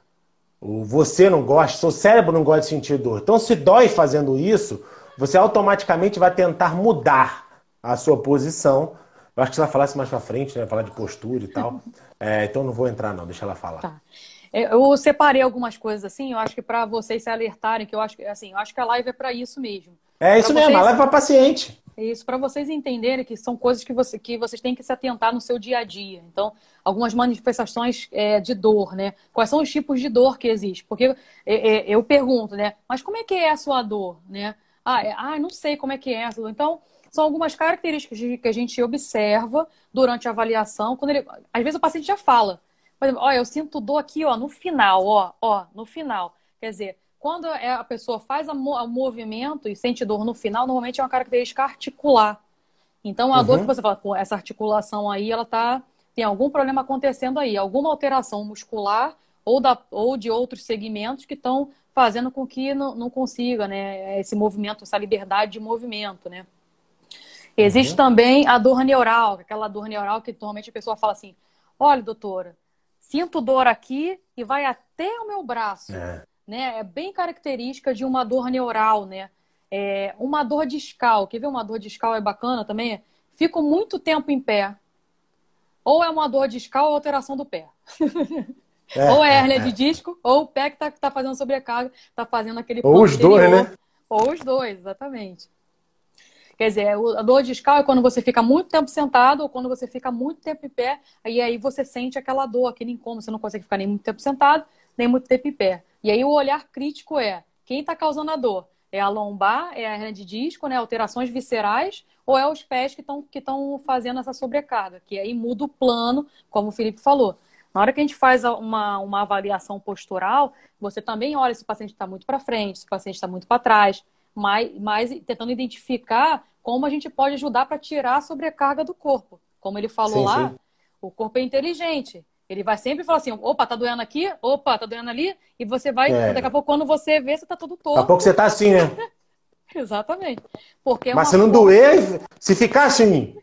Você não gosta, seu cérebro não gosta de sentir dor. Então, se dói fazendo isso, você automaticamente vai tentar mudar a sua posição. Eu acho que se ela falasse mais pra frente, né? Falar de postura e tal. É, então não vou entrar, não, deixa ela falar. Tá. É, eu separei algumas coisas assim, eu acho que para vocês se alertarem, que eu acho que assim, eu acho que a live é para isso mesmo. É isso pra mesmo, vocês... leva para paciente. Isso, para vocês entenderem que são coisas que, você, que vocês têm que se atentar no seu dia a dia. Então, algumas manifestações é, de dor, né? Quais são os tipos de dor que existem? Porque é, é, eu pergunto, né? Mas como é que é a sua dor, né? Ah, é, ah, não sei como é que é essa dor. Então, são algumas características que a gente observa durante a avaliação. Quando ele, às vezes o paciente já fala, por exemplo, ó, eu sinto dor aqui, ó, no final, ó, ó, no final. Quer dizer, quando é, a pessoa faz o movimento e sente dor no final, normalmente é uma característica articular. Então, a uhum. dor que você fala, pô, essa articulação aí, ela tá tem algum problema acontecendo aí, alguma alteração muscular ou, da, ou de outros segmentos que estão fazendo com que não, não consiga, né, esse movimento, essa liberdade de movimento, né? Existe uhum. também a dor neural, aquela dor neural que normalmente a pessoa fala assim: olha, doutora, sinto dor aqui e vai até o meu braço. É, né? é bem característica de uma dor neural, né? É uma dor discal. Quer ver uma dor discal é bacana também? Fico muito tempo em pé. Ou é uma dor discal ou alteração do pé. É, ou é hérnia é, de disco, ou o pé que está tá fazendo sobrecarga, está fazendo aquele Ou os dois, né? Ou os dois, exatamente. Quer dizer, a dor discal é quando você fica muito tempo sentado ou quando você fica muito tempo em pé, e aí você sente aquela dor, aquele incômodo, você não consegue ficar nem muito tempo sentado, nem muito tempo em pé. E aí o olhar crítico é quem está causando a dor? É a lombar, é a hernia de disco, né? alterações viscerais, ou é os pés que estão que fazendo essa sobrecarga? Que aí muda o plano, como o Felipe falou. Na hora que a gente faz uma, uma avaliação postural, você também olha se o paciente está muito para frente, se o paciente está muito para trás, mas, mas tentando identificar como a gente pode ajudar para tirar a sobrecarga do corpo. Como ele falou sim, lá, sim. o corpo é inteligente. Ele vai sempre falar assim, opa, tá doendo aqui, opa, tá doendo ali, e você vai, é. daqui a pouco, quando você vê, você tá todo torto. Daqui a pouco você tá assim, né? Exatamente. Porque é Mas se não doer, se ficar assim,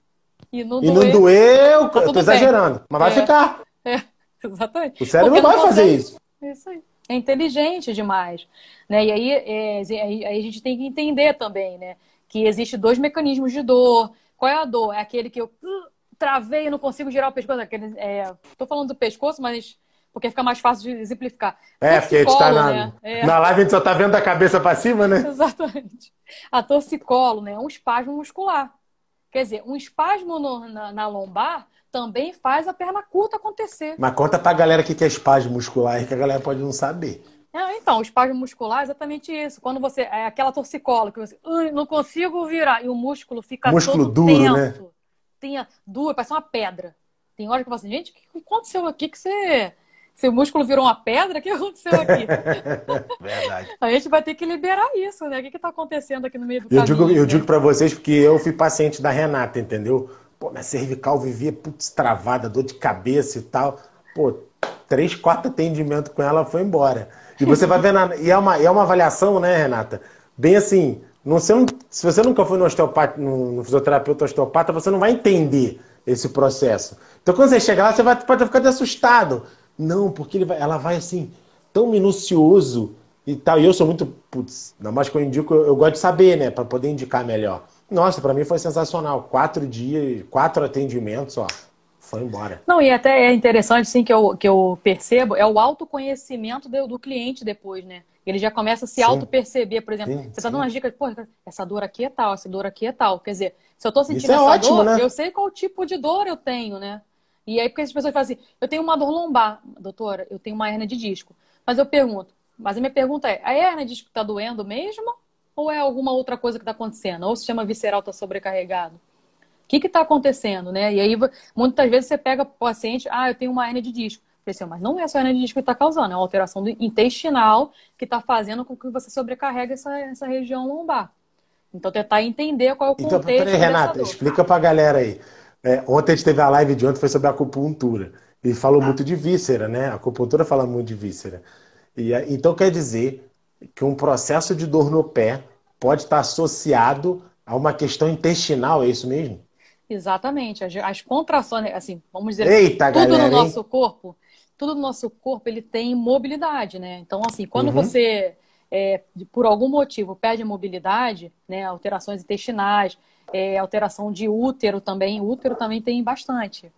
e não e doer, não doer eu, tá eu tô exagerando, bem. mas vai é. ficar. É, exatamente. O cérebro não vai fazer consegue... isso. Isso aí é inteligente demais. Né? E aí, é, aí, a gente tem que entender também, né? Que existe dois mecanismos de dor. Qual é a dor? É aquele que eu travei não consigo girar o pescoço. Aquele, é, tô falando do pescoço, mas porque fica mais fácil de exemplificar. É, porque a gente tá na, né? é. na live a gente só tá vendo da cabeça para cima, né? Exatamente. A torcicolo, né? É um espasmo muscular. Quer dizer, um espasmo no, na, na lombar também faz a perna curta acontecer. Mas conta pra galera o que é espasmo muscular, que a galera pode não saber. É, então, o espasmo muscular é exatamente isso. Quando você. É aquela torcicola que você. não consigo virar. E o músculo fica músculo todo duro, tenso. Né? Tem, duro, parece uma pedra. Tem hora que eu falo assim, gente, o que aconteceu aqui que você. Seu músculo virou uma pedra? O que aconteceu aqui? Verdade. A gente vai ter que liberar isso, né? O que está acontecendo aqui no meio do eu caminho? Digo, eu né? digo para vocês porque eu fui paciente da Renata, entendeu? Pô, minha cervical vivia putz, travada, dor de cabeça e tal. Pô, três, quatro atendimentos com ela foi embora. E você vai vendo. E é uma, é uma avaliação, né, Renata? Bem assim, não, se, se você nunca foi no osteopata, no, no, fisioterapeuta osteopata, você não vai entender esse processo. Então, quando você chegar lá, você vai, pode ficar assustado. Não, porque vai, ela vai assim, tão minucioso e tal. E eu sou muito, putz, na mais que eu indico, eu, eu gosto de saber, né, para poder indicar melhor. Nossa, para mim foi sensacional. Quatro dias, quatro atendimentos, ó. Foi embora. Não, e até é interessante, sim, que eu, que eu percebo, é o autoconhecimento do, do cliente depois, né? Ele já começa a se auto-perceber, por exemplo. Sim, você tá dando umas dicas, pô, essa dor aqui é tal, essa dor aqui é tal. Quer dizer, se eu tô sentindo é essa ótimo, dor, né? eu sei qual tipo de dor eu tenho, né? E aí, porque as pessoas falam assim, eu tenho uma dor lombar, doutora, eu tenho uma hernia de disco. Mas eu pergunto, mas a minha pergunta é, a hernia de disco tá doendo mesmo? Ou é alguma outra coisa que está acontecendo? Ou o sistema visceral está sobrecarregado? O que está acontecendo, né? E aí, muitas vezes você pega o paciente, ah, eu tenho uma hernia de disco. Assim, mas não é só a hernia de disco que está causando, é uma alteração intestinal que está fazendo com que você sobrecarregue essa, essa região lombar. Então, tentar entender qual é o então, contexto. Então, peraí, Renata, explica para a galera aí. É, ontem a gente teve a live de ontem, foi sobre acupuntura. E falou muito de víscera, né? A acupuntura fala muito de víscera. E, então quer dizer que um processo de dor no pé pode estar associado a uma questão intestinal, é isso mesmo? Exatamente. As, as contrações, assim, vamos dizer Eita, tudo galera, no nosso hein? corpo, tudo no nosso corpo, ele tem mobilidade, né? Então, assim, quando uhum. você, é, por algum motivo, perde a mobilidade, né, alterações intestinais, é, alteração de útero também, útero também tem bastante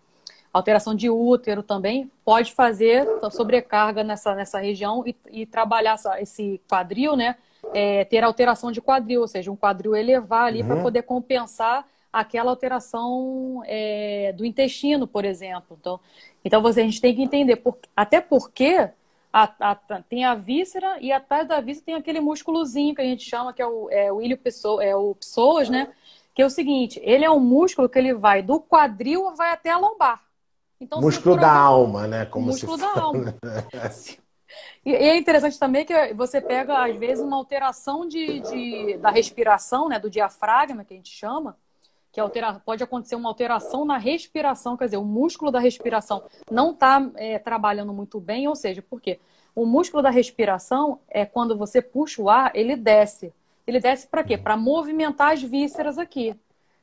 alteração de útero também pode fazer sobrecarga nessa, nessa região e, e trabalhar essa, esse quadril, né? é, ter alteração de quadril, ou seja, um quadril elevar ali uhum. para poder compensar aquela alteração é, do intestino, por exemplo. Então, então você, a gente tem que entender, por, até porque a, a, tem a víscera e atrás da víscera tem aquele músculozinho que a gente chama, que é o, é o ilho pessoa, é o psoas, né? Que é o seguinte, ele é um músculo que ele vai do quadril vai até a lombar. Então, músculo da alma, né? Como músculo da alma. E é interessante também que você pega, às vezes, uma alteração de, de da respiração, né, do diafragma, que a gente chama, que altera, pode acontecer uma alteração na respiração, quer dizer, o músculo da respiração não está é, trabalhando muito bem, ou seja, por quê? O músculo da respiração é quando você puxa o ar, ele desce. Ele desce para quê? Para movimentar as vísceras aqui.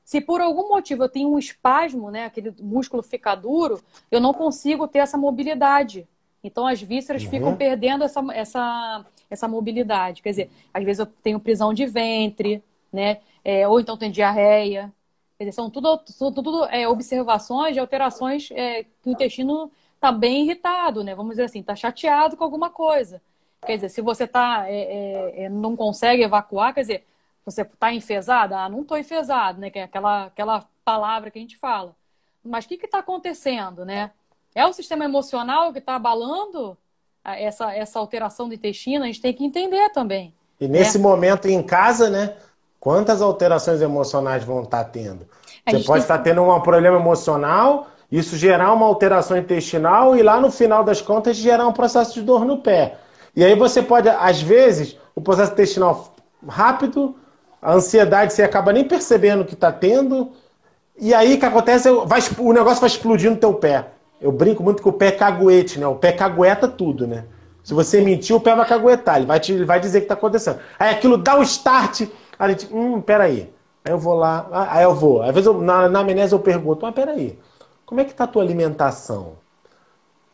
Se por algum motivo eu tenho um espasmo, né, aquele músculo fica duro, eu não consigo ter essa mobilidade. Então as vísceras uhum. ficam perdendo essa, essa, essa mobilidade. Quer dizer, às vezes eu tenho prisão de ventre, né? É, ou então tem diarreia. Quer dizer, são tudo, são tudo é, observações de alterações é, que o intestino está bem irritado, né? Vamos dizer assim, está chateado com alguma coisa. Quer dizer, se você tá, é, é, é, não consegue evacuar, quer dizer, você está enfesada? Ah, não estou enfesado, né? Que é aquela, aquela palavra que a gente fala. Mas o que está acontecendo, né? É o sistema emocional que está abalando essa, essa alteração do intestino? A gente tem que entender também. E nesse né? momento em casa, né? Quantas alterações emocionais vão estar tá tendo? Você pode estar tá tendo um problema emocional, isso gerar uma alteração intestinal e lá no final das contas gerar um processo de dor no pé. E aí você pode, às vezes, o processo intestinal rápido, a ansiedade você acaba nem percebendo que está tendo, e aí o que acontece? Vai, o negócio vai explodir no teu pé. Eu brinco muito com o pé caguete, né? O pé cagueta tudo, né? Se você mentir, o pé vai caguetar, ele vai, te, ele vai dizer que está acontecendo. Aí aquilo dá o um start, a gente, hum, peraí. Aí eu vou lá, ah, aí eu vou. Às vezes eu, na, na amnésia eu pergunto, mas peraí, como é que está a tua alimentação?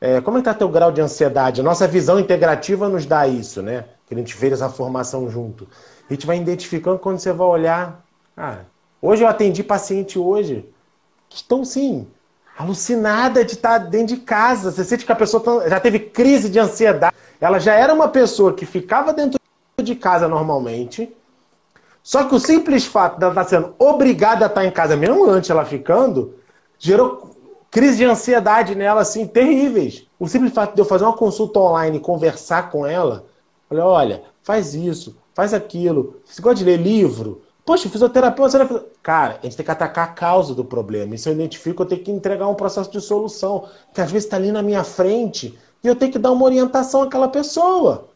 É, como é que está teu grau de ansiedade? A nossa visão integrativa nos dá isso, né? Que a gente fez essa formação junto. A gente vai identificando quando você vai olhar. Ah, hoje eu atendi paciente hoje que estão sim alucinada de estar dentro de casa. Você sente que a pessoa já teve crise de ansiedade. Ela já era uma pessoa que ficava dentro de casa normalmente. Só que o simples fato dela estar sendo obrigada a estar em casa, mesmo antes ela ficando, gerou crise de ansiedade nela, assim, terríveis. O simples fato de eu fazer uma consulta online e conversar com ela, olha, olha, faz isso, faz aquilo. Você gosta de ler livro? Poxa, fisioterapia, você vai Cara, a gente tem que atacar a causa do problema. E se eu identifico, eu tenho que entregar um processo de solução. Que às vezes está ali na minha frente e eu tenho que dar uma orientação àquela pessoa.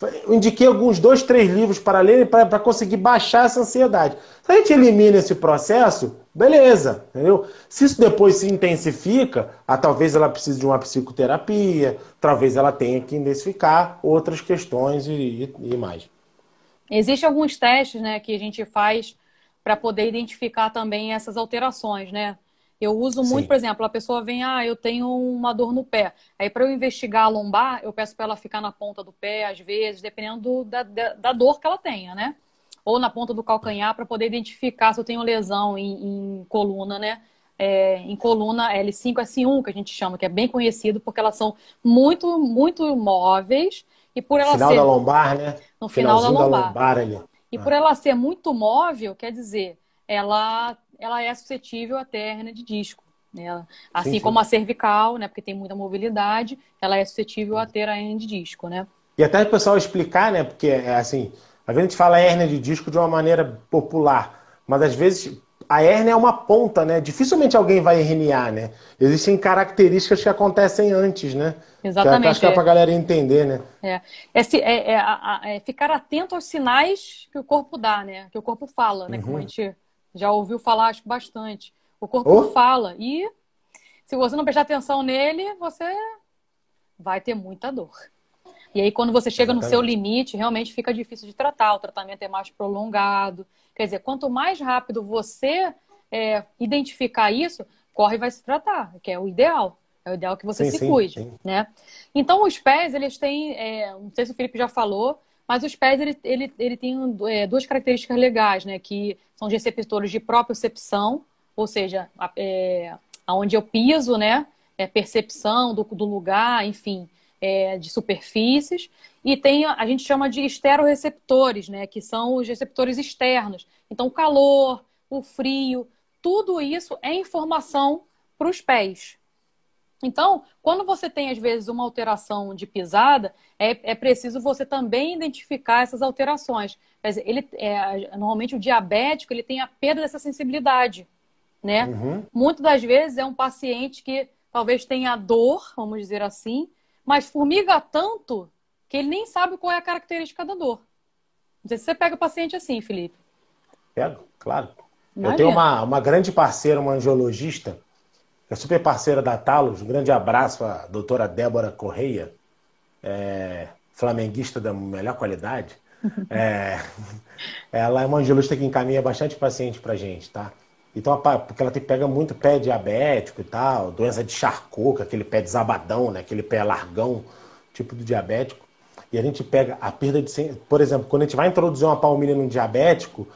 Eu indiquei alguns dois, três livros para ler para conseguir baixar essa ansiedade. Se a gente elimina esse processo, beleza, entendeu? Se isso depois se intensifica, ah, talvez ela precise de uma psicoterapia, talvez ela tenha que identificar outras questões e, e, e mais. Existem alguns testes né, que a gente faz para poder identificar também essas alterações, né? Eu uso muito, Sim. por exemplo, a pessoa vem, ah, eu tenho uma dor no pé. Aí, para eu investigar a lombar, eu peço para ela ficar na ponta do pé, às vezes, dependendo do, da, da dor que ela tenha, né? Ou na ponta do calcanhar, para poder identificar se eu tenho lesão em, em coluna, né? É, em coluna L5, S1, que a gente chama, que é bem conhecido, porque elas são muito, muito móveis. E por ela final ser... da lombar, né? No final da lombar. Da lombar ali. E ah. por ela ser muito móvel, quer dizer, ela ela é suscetível a ter hernia de disco. Né? Assim sim, sim. como a cervical, né? Porque tem muita mobilidade, ela é suscetível a ter a hernia de disco, né? E até o pessoal explicar, né? Porque, é assim, a gente fala hernia de disco de uma maneira popular, mas às vezes a hérnia é uma ponta, né? Dificilmente alguém vai herniar, né? Existem características que acontecem antes, né? Exatamente. Que acho que é, é para a galera entender, né? É. É, é, é, é, ficar atento aos sinais que o corpo dá, né? Que o corpo fala, né? Uhum. Como a gente já ouviu falar, acho bastante. O corpo oh. fala. E se você não prestar atenção nele, você vai ter muita dor. E aí, quando você chega Exatamente. no seu limite, realmente fica difícil de tratar. O tratamento é mais prolongado. Quer dizer, quanto mais rápido você é, identificar isso, corre e vai se tratar, que é o ideal. É o ideal que você sim, se sim, cuide, sim. né? Então, os pés, eles têm... É, não sei se o Felipe já falou, mas os pés, ele, ele, ele tem é, duas características legais, né? Que são de receptores de propriocepção, ou seja, é, aonde eu piso, né? É percepção do, do lugar, enfim. é, de superfícies, e tem, a gente chama de esteroreceptores, né, que são os receptores externos. Então, o calor, o frio, tudo isso é informação para os pés. Então, quando você tem, às vezes, uma alteração de pisada, é, é preciso você também identificar essas alterações. Ele, é, normalmente, o diabético ele tem a perda dessa sensibilidade, né? Uhum. Muitas das vezes é um paciente que talvez tenha dor, vamos dizer assim, mas formiga tanto que ele nem sabe qual é a característica da dor. Não sei se você pega o paciente assim, Felipe. Pego, claro. Imagina. Eu tenho uma, uma grande parceira, uma angiologista, que é super parceira da Talos. Um grande abraço à doutora Débora Correia, é, flamenguista da melhor qualidade. É, ela é uma angiologista que encaminha bastante paciente pra gente, tá? Então, porque ela pega muito pé diabético e tal, doença de Charcot, aquele pé desabadão, né? Aquele pé largão, tipo do diabético. E a gente pega a perda de... Por exemplo, quando a gente vai introduzir uma palmilha num diabético,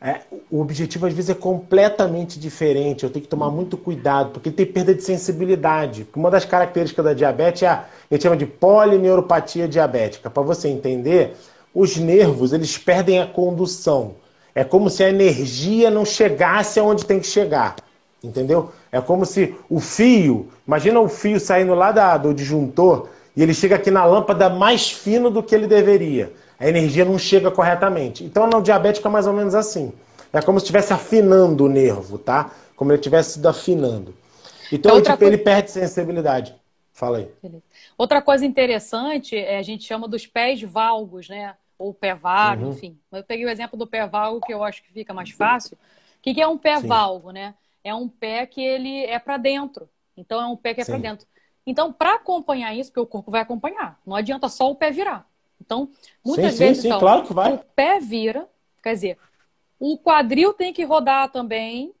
é, o objetivo às vezes é completamente diferente. Eu tenho que tomar muito cuidado, porque tem perda de sensibilidade. Uma das características da diabetes é a, gente chama de polineuropatia diabética. Para você entender, os nervos eles perdem a condução. É como se a energia não chegasse aonde tem que chegar. Entendeu? É como se o fio, imagina o fio saindo lá da, do disjuntor e ele chega aqui na lâmpada mais fino do que ele deveria a energia não chega corretamente. Então, no diabético é mais ou menos assim. É como se estivesse afinando o nervo, tá? Como ele tivesse sido afinando. Então, ele, tipo, ele perde sensibilidade. Fala aí. Outra coisa interessante, é, a gente chama dos pés valgos, né? Ou pé vago, uhum. enfim. Eu peguei o exemplo do pé valgo, que eu acho que fica mais fácil. O que, que é um pé Sim. valgo, né? É um pé que ele é para dentro. Então, é um pé que é para dentro. Então, para acompanhar isso, porque o corpo vai acompanhar, não adianta só o pé virar. Então, muitas sim, vezes, sim, então, claro que vai. o pé vira, quer dizer, o quadril tem que rodar também,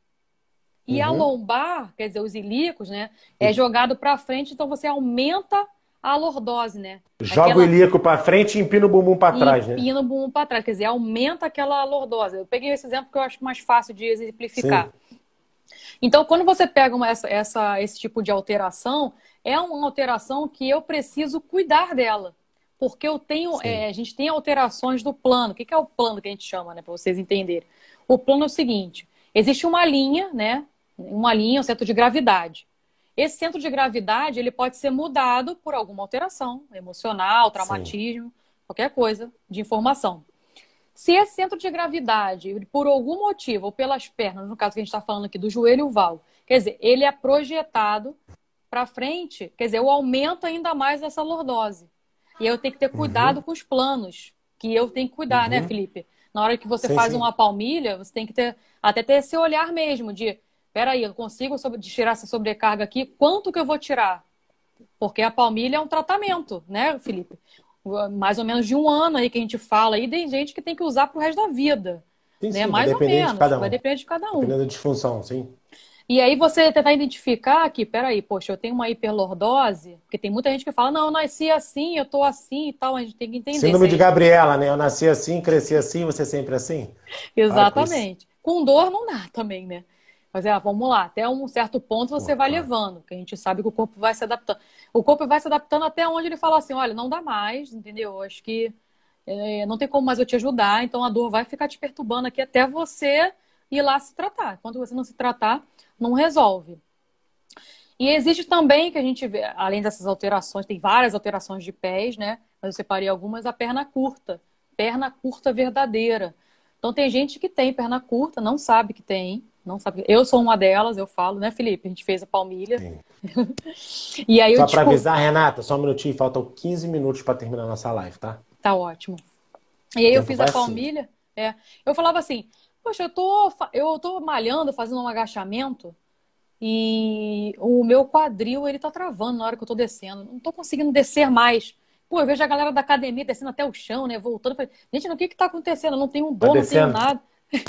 e uhum. a lombar, quer dizer, os ilíacos, né, é jogado para frente, então você aumenta a lordose, né? Joga aquela... o ilíaco para frente e empina o bumbum para trás, né? Empina o bumbum para trás, quer dizer, aumenta aquela lordose. Eu peguei esse exemplo que eu acho mais fácil de exemplificar. Sim. Então, quando você pega uma, essa, essa, esse tipo de alteração, é uma alteração que eu preciso cuidar dela porque eu tenho, é, a gente tem alterações do plano. O que é o plano que a gente chama, né, para vocês entenderem? O plano é o seguinte: existe uma linha, né? Uma linha, um centro de gravidade. Esse centro de gravidade ele pode ser mudado por alguma alteração emocional, traumatismo, Sim. qualquer coisa de informação. Se esse centro de gravidade, por algum motivo, ou pelas pernas, no caso que a gente está falando aqui do joelho e o val, quer dizer, ele é projetado para frente, quer dizer, eu aumento ainda mais essa lordose. E eu tenho que ter cuidado uhum. com os planos, que eu tenho que cuidar, né, uhum. né, Felipe? Na hora que você sim, faz sim. uma palmilha, você tem que ter até ter esse olhar mesmo de, peraí, eu consigo sobre, tirar essa sobrecarga aqui, quanto que eu vou tirar? Porque a palmilha é um tratamento, né, Felipe? Mais ou menos de um ano aí que a gente fala, e tem gente que tem que usar pro resto da vida. Sim, né? Mais ou menos. Um. Vai depender de cada um. Dependendo da disfunção, sim. E aí você tentar identificar que, peraí, poxa, eu tenho uma hiperlordose, porque tem muita gente que fala, não, eu nasci assim, eu tô assim e tal, a gente tem que entender. Síndrome de Gabriela, né? Eu nasci assim, cresci assim, você sempre assim? Exatamente. Com dor não dá também, né? Mas é, vamos lá, até um certo ponto você vai levando, que a gente sabe que o corpo vai se adaptando. O corpo vai se adaptando até onde ele fala assim, olha, não dá mais, entendeu? Acho que é, não tem como mais eu te ajudar, então a dor vai ficar te perturbando aqui até você ir lá se tratar. Quando você não se tratar, não resolve. E existe também que a gente vê, além dessas alterações, tem várias alterações de pés, né? Mas eu separei algumas, a perna curta. Perna curta verdadeira. Então tem gente que tem perna curta, não sabe que tem, não sabe. Eu sou uma delas, eu falo, né, Felipe? A gente fez a palmilha. e aí só para avisar, Renata, só um minutinho, faltam 15 minutos para terminar a nossa live, tá? Tá ótimo. E aí eu fiz a assim. palmilha, assim. é. Eu falava assim, Poxa, eu tô, eu tô malhando, fazendo um agachamento e o meu quadril ele tá travando na hora que eu tô descendo. Não tô conseguindo descer mais. Pô, eu vejo a galera da academia descendo até o chão, né? Voltando. Falei, gente, o que que tá acontecendo? Eu não tenho um dor, não tenho nada.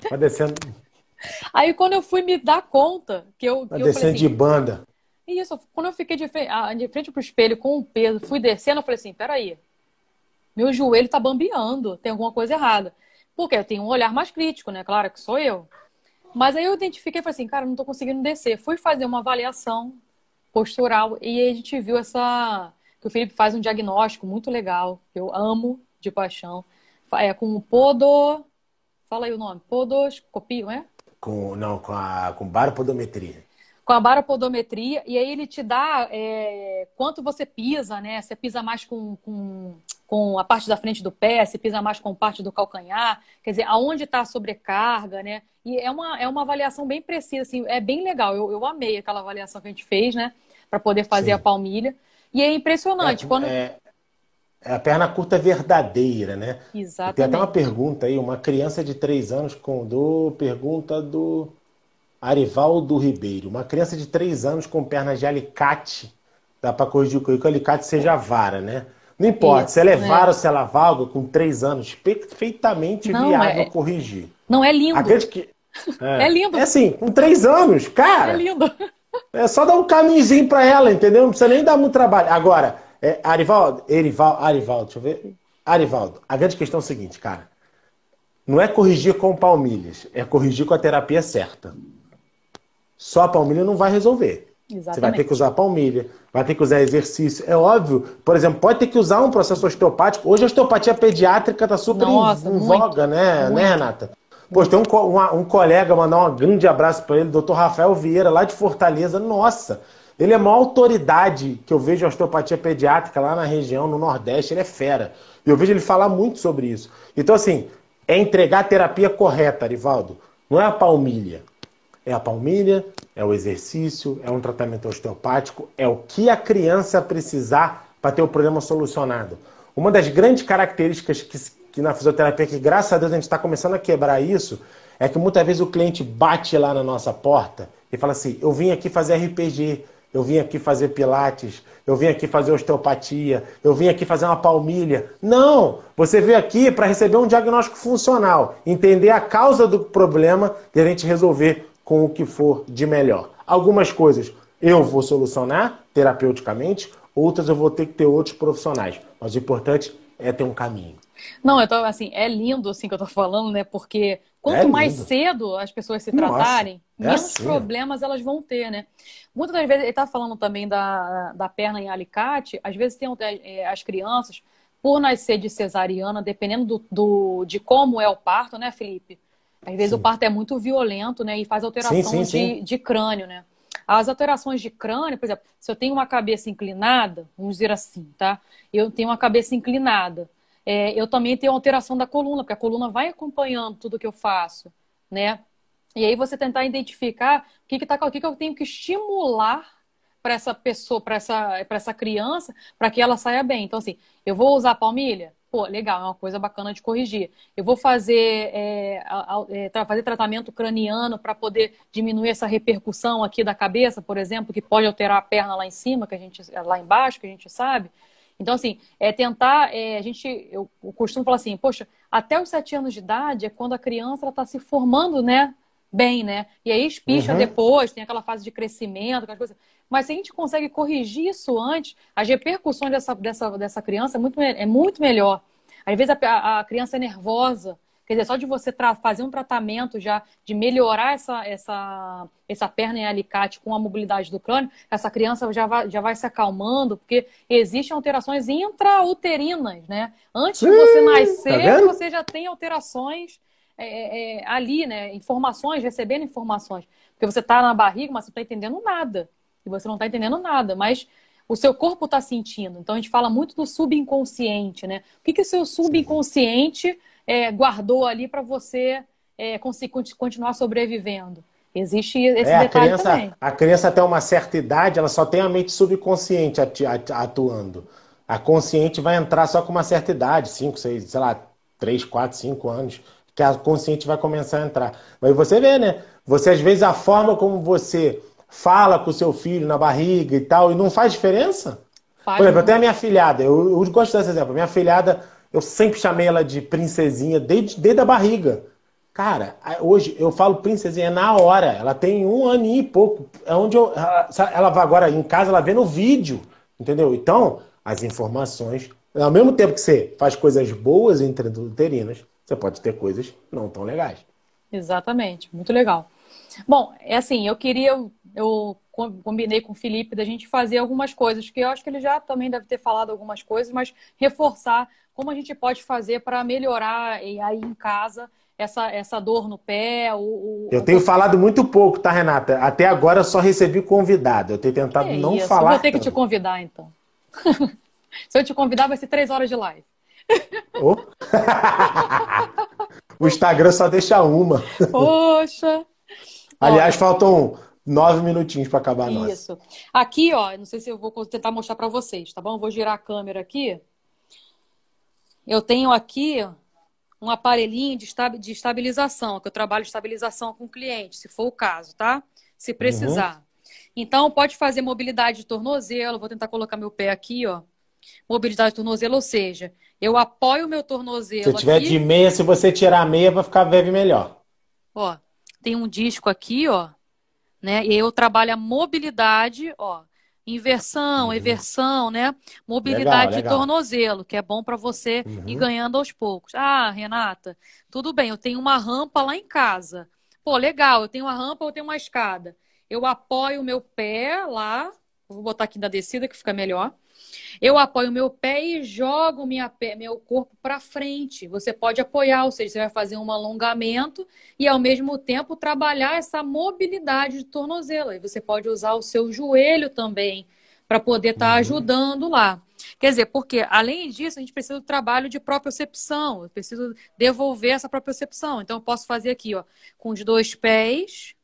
Vai descendo. Aí quando eu fui me dar conta que eu. Vai descendo assim, de banda. Isso, quando eu fiquei de frente, ah, de frente pro espelho com o peso, fui descendo, eu falei assim: peraí, meu joelho tá bambeando, tem alguma coisa errada. Porque eu tenho um olhar mais crítico, né? Claro que sou eu. Mas aí eu identifiquei e falei assim, cara, não tô conseguindo descer. Fui fazer uma avaliação postural e a gente viu essa que o Felipe faz um diagnóstico muito legal, que eu amo de paixão. É com podo. Fala aí o nome. Podoscopia, não é? Com, não, com a com baropodometria. Com a baropodometria, e aí ele te dá é, quanto você pisa, né? Você pisa mais com, com, com a parte da frente do pé, você pisa mais com parte do calcanhar, quer dizer, aonde está a sobrecarga, né? E é uma, é uma avaliação bem precisa, assim, é bem legal. Eu, eu amei aquela avaliação que a gente fez, né? Para poder fazer Sim. a palmilha. E é impressionante. É, quando... É, é, a perna curta verdadeira, né? Exatamente. tem até uma pergunta aí, uma criança de 3 anos com dor, pergunta do Arivaldo Ribeiro. Uma criança de 3 anos com pernas de alicate, dá para corrigir que o alicate seja vara, né? Não importa, Isso, se ela é vara ou se ela é valga, com 3 anos, perfeitamente Não, viável é... corrigir. Não, é lindo. Que... É. é lindo. É assim, com 3 anos, cara. É lindo. É só dar um caminhozinho para ela, entendeu? Não precisa nem dar muito trabalho. Agora, é, Arivaldo, Erivaldo, Arivaldo, deixa eu ver. Arivaldo, a grande questão é o seguinte, cara. Não é corrigir com palmilhas, é corrigir com a terapia certa. Só a palmilha não vai resolver. Exatamente. Você vai ter que usar palmilha, vai ter que usar exercício. É óbvio, por exemplo, pode ter que usar um processo osteopático. Hoje a osteopatia pediátrica está super Nossa, em, voga, né, muito. né, Renata? Pô, tem um, um, um colega, mandar um grande abraço para ele, doutor Rafael Vieira, lá de Fortaleza. Nossa, ele é a maior autoridade que eu vejo a osteopatia pediátrica lá na região, no Nordeste. Ele é fera. E eu vejo ele falar muito sobre isso. Então, assim, é entregar a terapia correta, Arivaldo. Não é a palmilha. É a palmilha, é o exercício, é um tratamento osteopático, é o que a criança precisar para ter o problema solucionado. Uma das grandes características que, que na fisioterapia, que graças a Deus a gente está começando a quebrar isso, é que muitas vezes o cliente bate lá na nossa porta e fala assim: eu vim aqui fazer RPG, eu vim aqui fazer pilates, eu vim aqui fazer osteopatia, eu vim aqui fazer uma palmilha. Não! Você veio aqui para receber um diagnóstico funcional, entender a causa do problema e a gente resolver com o que for de melhor. Algumas coisas eu vou solucionar terapeuticamente, outras eu vou ter que ter outros profissionais. Mas o importante é ter um caminho. Não, eu tô, assim, é lindo assim que eu tô falando, né? Porque quanto é mais cedo as pessoas se tratarem, Nossa, é menos assim. problemas elas vão ter, né? Muitas das vezes, ele tá falando também da, da perna em alicate, às vezes tem é, as crianças, por nascer de cesariana, dependendo do, do, de como é o parto, né, Felipe? Às vezes sim. o parto é muito violento, né? E faz alteração sim, sim, de, de crânio, né? As alterações de crânio, por exemplo, se eu tenho uma cabeça inclinada, vamos dizer assim, tá? Eu tenho uma cabeça inclinada é, eu também tenho alteração da coluna, porque a coluna vai acompanhando tudo que eu faço, né? E aí você tentar identificar o que, que, tá, o que, que eu tenho que estimular para essa pessoa, para essa, essa criança, para que ela saia bem. Então, assim, eu vou usar palmilha? Pô, legal, é uma coisa bacana de corrigir. Eu vou fazer, é, é, fazer tratamento craniano para poder diminuir essa repercussão aqui da cabeça, por exemplo, que pode alterar a perna lá em cima, que a gente, lá embaixo, que a gente sabe. Então, assim, é tentar, é, a gente, eu costumo falar assim, poxa, até os sete anos de idade é quando a criança está se formando, né, bem, né? E aí espicha uhum. depois, tem aquela fase de crescimento, aquela coisa. Mas se a gente consegue corrigir isso antes, as repercussões dessa, dessa, dessa criança é muito, é muito melhor. Às vezes a, a criança é nervosa, Quer dizer, só de você fazer um tratamento já de melhorar essa, essa, essa perna em alicate com a mobilidade do crânio, essa criança já vai, já vai se acalmando, porque existem alterações intrauterinas, né? Antes de você nascer, tá você já tem alterações é, é, é, ali, né? Informações, recebendo informações. Porque você está na barriga, mas você não está entendendo nada. E você não está entendendo nada, mas o seu corpo está sentindo. Então a gente fala muito do subconsciente, né? O que, que o seu subconsciente é, guardou ali para você é, conseguir continuar sobrevivendo. Existe esse é, detalhe a criança, também. A criança até uma certa idade, ela só tem a mente subconsciente atuando. A consciente vai entrar só com uma certa idade, 5, 6, sei lá, 3, 4, 5 anos, que a consciente vai começar a entrar. Mas você vê, né? Você, às vezes, a forma como você fala com o seu filho na barriga e tal, e não faz diferença? Faz, Por exemplo, até a minha filhada, eu, eu gosto desse exemplo. Minha filhada eu sempre chamei ela de princesinha desde, desde a barriga. Cara, hoje eu falo princesinha na hora. Ela tem um ano e pouco. É onde eu, ela vai agora em casa, ela vê no vídeo. Entendeu? Então, as informações. Ao mesmo tempo que você faz coisas boas intrauterinas, você pode ter coisas não tão legais. Exatamente, muito legal. Bom, é assim, eu queria. Eu combinei com o Felipe da gente fazer algumas coisas, que eu acho que ele já também deve ter falado algumas coisas, mas reforçar como a gente pode fazer para melhorar aí em casa essa, essa dor no pé. O, o, eu tenho falado muito pouco, tá, Renata? Até agora eu só recebi convidado. Eu tenho tentado é não isso. falar. Eu vou ter tanto. que te convidar, então. Se eu te convidar, vai ser três horas de live. Oh. o Instagram só deixa uma. Poxa! Aliás, Olha, faltam nove minutinhos para acabar a nossa. Isso. Aqui, ó, não sei se eu vou tentar mostrar para vocês, tá bom? vou girar a câmera aqui. Eu tenho aqui um aparelhinho de estabilização, que eu trabalho estabilização com o cliente, se for o caso, tá? Se precisar. Uhum. Então, pode fazer mobilidade de tornozelo. Vou tentar colocar meu pé aqui, ó. Mobilidade de tornozelo, ou seja, eu apoio o meu tornozelo. Se tiver aqui, de meia, se você tirar a meia, vai ficar bem melhor. Ó, tem um disco aqui, ó, né? E eu trabalho a mobilidade, ó, inversão, uhum. eversão, né? Mobilidade legal, legal. de tornozelo, que é bom para você uhum. ir ganhando aos poucos. Ah, Renata, tudo bem, eu tenho uma rampa lá em casa. Pô, legal, eu tenho uma rampa, eu tenho uma escada. Eu apoio o meu pé lá, vou botar aqui na descida que fica melhor. Eu apoio meu pé e jogo minha pé, meu corpo para frente. Você pode apoiar, ou seja, você vai fazer um alongamento e ao mesmo tempo trabalhar essa mobilidade de tornozelo. E você pode usar o seu joelho também para poder estar tá uhum. ajudando lá. Quer dizer, porque além disso, a gente precisa do trabalho de propriocepção. Eu preciso devolver essa propriocepção. Então, eu posso fazer aqui, ó, com os dois pés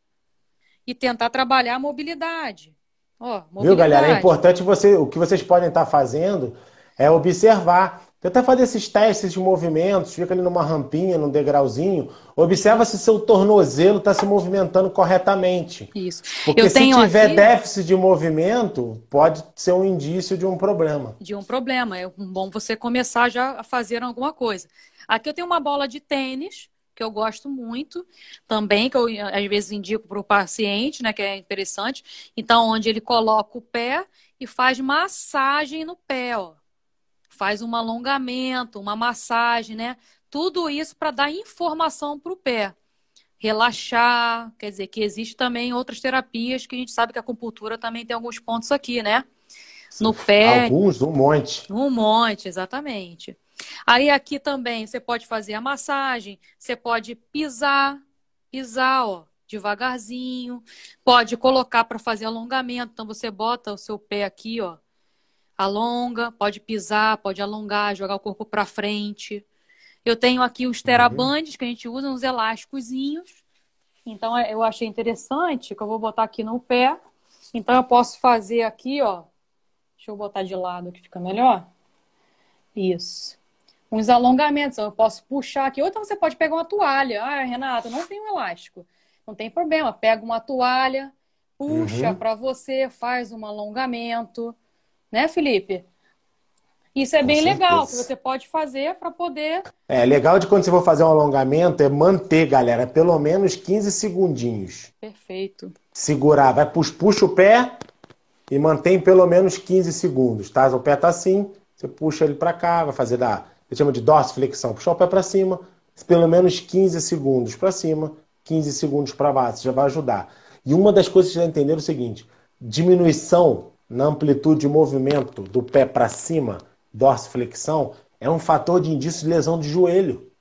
e tentar trabalhar a mobilidade. Ó, Viu, galera? É importante você, o que vocês podem estar fazendo é observar. Tenta fazer esses testes de movimentos, fica ali numa rampinha, num degrauzinho, observa se seu tornozelo está se movimentando corretamente. Isso. Porque Eu se tiver aqui... déficit de movimento, pode ser um indício de um problema. De um problema. É bom você começar já a fazer alguma coisa. Aqui eu tenho uma bola de tênis, que eu gosto muito também, que eu às vezes indico para o paciente, né, que é interessante. Então, onde ele coloca o pé e faz massagem no pé, ó. Faz um alongamento, uma massagem, né? Tudo isso para dar informação para o pé. Relaxar, quer dizer, que existe também outras terapias que a gente sabe que a acupuntura também tem alguns pontos aqui, né? No pé. Alguns, um monte. Um monte, exatamente. Aí aqui também você pode fazer a massagem, você pode pisar, pisar, ó, devagarzinho. Pode colocar para fazer alongamento. Então você bota o seu pé aqui, ó, alonga, pode pisar, pode alongar, jogar o corpo para frente. Eu tenho aqui os terabands uhum. que a gente usa, uns elásticozinhos. Então é, eu achei interessante que eu vou botar aqui no pé. Então eu posso fazer aqui, ó. Deixa eu botar de lado que fica melhor. Isso uns alongamentos. Eu posso puxar aqui. Ou então você pode pegar uma toalha. Ah, Renata, não tem um elástico. Não tem problema. Pega uma toalha, puxa uhum. para você, faz um alongamento. Né, Felipe? Isso é Com bem certeza. legal, que você pode fazer para poder. É legal de quando você for fazer um alongamento é manter, galera, pelo menos 15 segundinhos. Perfeito. Segurar, vai puxa, puxa o pé e mantém pelo menos 15 segundos, tá? O pé tá assim, você puxa ele para cá, vai fazer da gente chama de dorsiflexão. Puxar o pé para cima, pelo menos 15 segundos para cima, 15 segundos para baixo, já vai ajudar. E uma das coisas que você entender é o seguinte: diminuição na amplitude de movimento do pé para cima, dorsiflexão, é um fator de indício de lesão de joelho.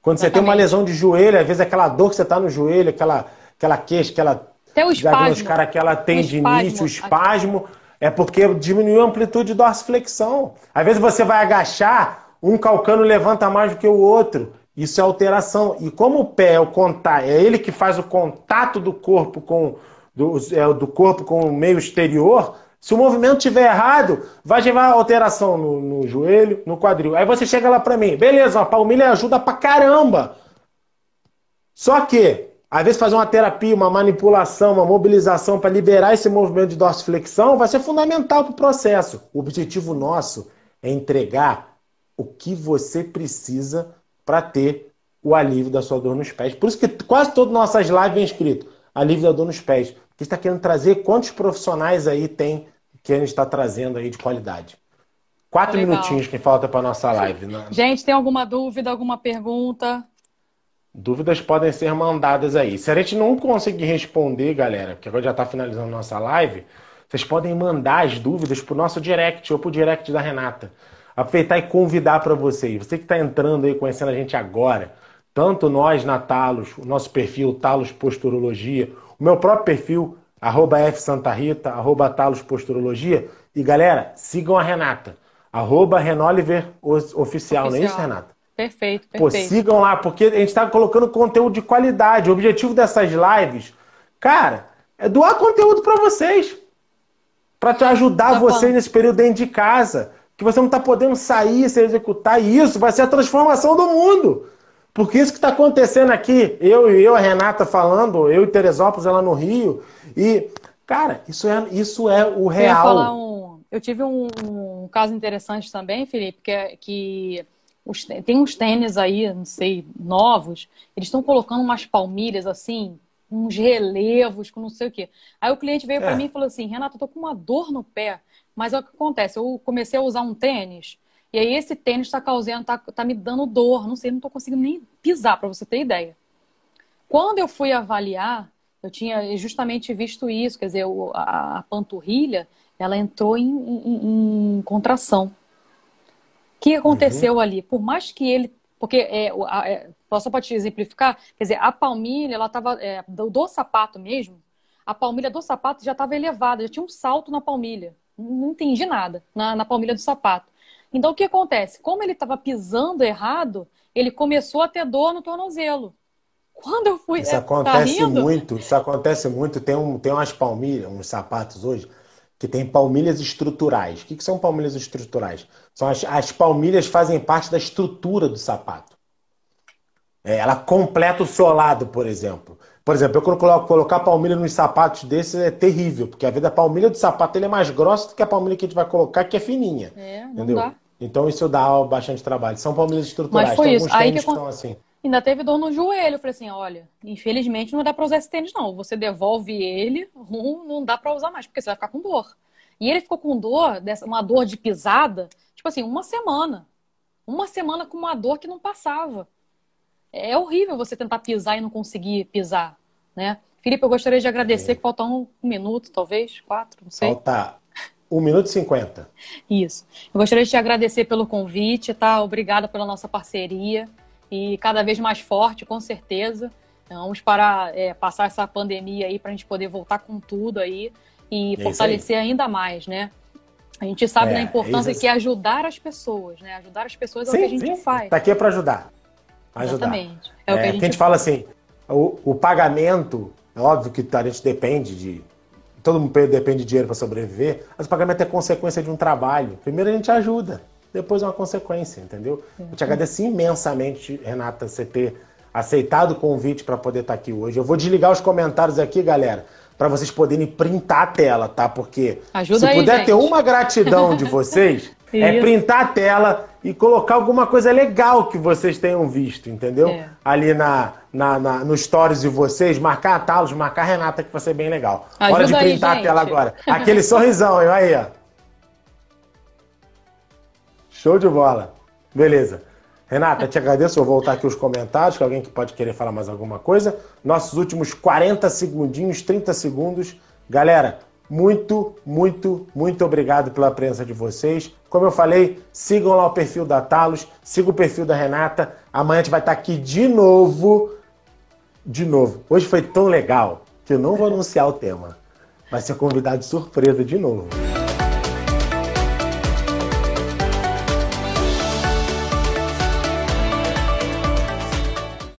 Quando Exatamente. você tem uma lesão de joelho, às vezes aquela dor que você está no joelho, aquela, aquela queixa, aquela. Até o espasmo. cara que ela tem de início, o espasmo. É porque diminuiu a amplitude de dorsiflexão. Às vezes você vai agachar, um calcano levanta mais do que o outro. Isso é alteração. E como o pé é o contato, é ele que faz o contato do corpo com do, é, do corpo com o meio exterior, se o movimento estiver errado, vai levar alteração no, no, joelho, no quadril. Aí você chega lá para mim, beleza, a palmilha ajuda pra caramba. Só que às vezes fazer uma terapia, uma manipulação, uma mobilização para liberar esse movimento de dorsiflexão vai ser fundamental para o processo. O objetivo nosso é entregar o que você precisa para ter o alívio da sua dor nos pés. Por isso que quase todas nossas lives vem escrito alívio da dor nos pés. Porque está querendo trazer quantos profissionais aí tem que a gente está trazendo aí de qualidade. Quatro Legal. minutinhos que falta para nossa live. Né? Gente, tem alguma dúvida, alguma pergunta? Dúvidas podem ser mandadas aí. Se a gente não conseguir responder, galera, porque agora já está finalizando nossa live, vocês podem mandar as dúvidas para o nosso direct ou para o direct da Renata. Aproveitar e convidar para vocês. Você que está entrando aí, conhecendo a gente agora, tanto nós na Talos, o nosso perfil Talos Posturologia, o meu próprio perfil, arroba F Santa Rita, arroba Talos Posturologia. E galera, sigam a Renata, arroba Renoliver Oficial, Oficial, não é isso, Renata? Perfeito, perfeito. Pô, sigam lá, porque a gente está colocando conteúdo de qualidade. O objetivo dessas lives, cara, é doar conteúdo para vocês. Para te ajudar tá vocês nesse período dentro de casa. Que você não está podendo sair, se executar. E isso vai ser a transformação do mundo. Porque isso que está acontecendo aqui, eu e eu, a Renata falando, eu e Teresópolis, ela no Rio. E, cara, isso é, isso é o real. Eu, um, eu tive um, um, caso interessante também, Felipe, que, é, que os, tem uns tênis aí, não sei, novos, eles estão colocando umas palmilhas assim, uns relevos com não sei o quê. Aí o cliente veio é. para mim e falou assim: Renato, eu tô com uma dor no pé, mas é o que acontece, eu comecei a usar um tênis. E aí esse tênis está causando, tá, tá me dando dor, não sei, não tô conseguindo nem pisar, para você ter ideia. Quando eu fui avaliar, eu tinha justamente visto isso, quer dizer, a, a panturrilha, ela entrou em, em, em contração que aconteceu uhum. ali? Por mais que ele. Porque, é, é, só para te exemplificar, quer dizer, a palmilha, ela estava. É, do, do, sapato mesmo, a palmilha do sapato já estava elevada, já tinha um salto na palmilha. Não entendi nada na, na palmilha do sapato. Então, o que acontece? Como ele estava pisando errado, ele começou a ter dor no tornozelo. Quando eu fui. Isso é, acontece tá muito, isso acontece muito. Tem, um, tem umas palmilhas, uns sapatos hoje, que tem palmilhas estruturais. O que, que são palmilhas estruturais? São as, as palmilhas fazem parte da estrutura do sapato. É, ela completa o solado, por exemplo. Por exemplo, eu quando coloco, colocar palmilha nos sapatos desses é terrível, porque a vida da palmilha do sapato ele é mais grossa do que a palmilha que a gente vai colocar, que é fininha. É, entendeu? Dá. Então isso dá bastante trabalho. São palmilhas estruturais. Mas foi Tem isso. Aí que, que estão assim. Ainda teve dor no joelho. Eu falei assim: olha, infelizmente não dá para usar esse tênis, não. Você devolve ele, não dá para usar mais, porque você vai ficar com dor. E ele ficou com dor, uma dor de pisada, tipo assim, uma semana. Uma semana com uma dor que não passava. É horrível você tentar pisar e não conseguir pisar, né? Felipe, eu gostaria de agradecer, é. que falta um, minuto, talvez, quatro, não sei. Falta um minuto e cinquenta. Isso. Eu gostaria de te agradecer pelo convite, tá? Obrigada pela nossa parceria e cada vez mais forte, com certeza. Vamos para é, passar essa pandemia aí para a gente poder voltar com tudo aí e é fortalecer ainda mais, né? A gente sabe é, da importância é que é ajudar as pessoas, né? Ajudar as pessoas é sim, o que a gente sim. faz. Tá aqui é para ajudar. ajudar. Exatamente. É, o que a é, gente, a gente fala assim, o, o, pagamento, é óbvio que a gente depende de. Todo mundo depende de dinheiro para sobreviver, mas o pagamento é consequência de um trabalho. Primeiro a gente ajuda, depois é uma consequência, entendeu? Eu te agradeço imensamente, Renata, você ter aceitado o convite para poder estar aqui hoje. Eu vou desligar os comentários aqui, galera para vocês poderem printar a tela, tá? Porque Ajuda se aí, puder gente. ter uma gratidão de vocês, é printar a tela e colocar alguma coisa legal que vocês tenham visto, entendeu? É. Ali na, na, na, no stories de vocês, marcar a Talos, marcar a Renata, que vai ser bem legal. Ajuda Hora de printar aí, a tela agora. Aquele sorrisão, hein? Aí, ó. Show de bola. Beleza. Renata, te agradeço. Vou voltar aqui os comentários, que alguém que pode querer falar mais alguma coisa. Nossos últimos 40 segundinhos, 30 segundos. Galera, muito, muito, muito obrigado pela presença de vocês. Como eu falei, sigam lá o perfil da Talos, sigam o perfil da Renata. Amanhã a gente vai estar aqui de novo. De novo. Hoje foi tão legal que eu não vou anunciar o tema. Vai ser convidado de surpresa de novo.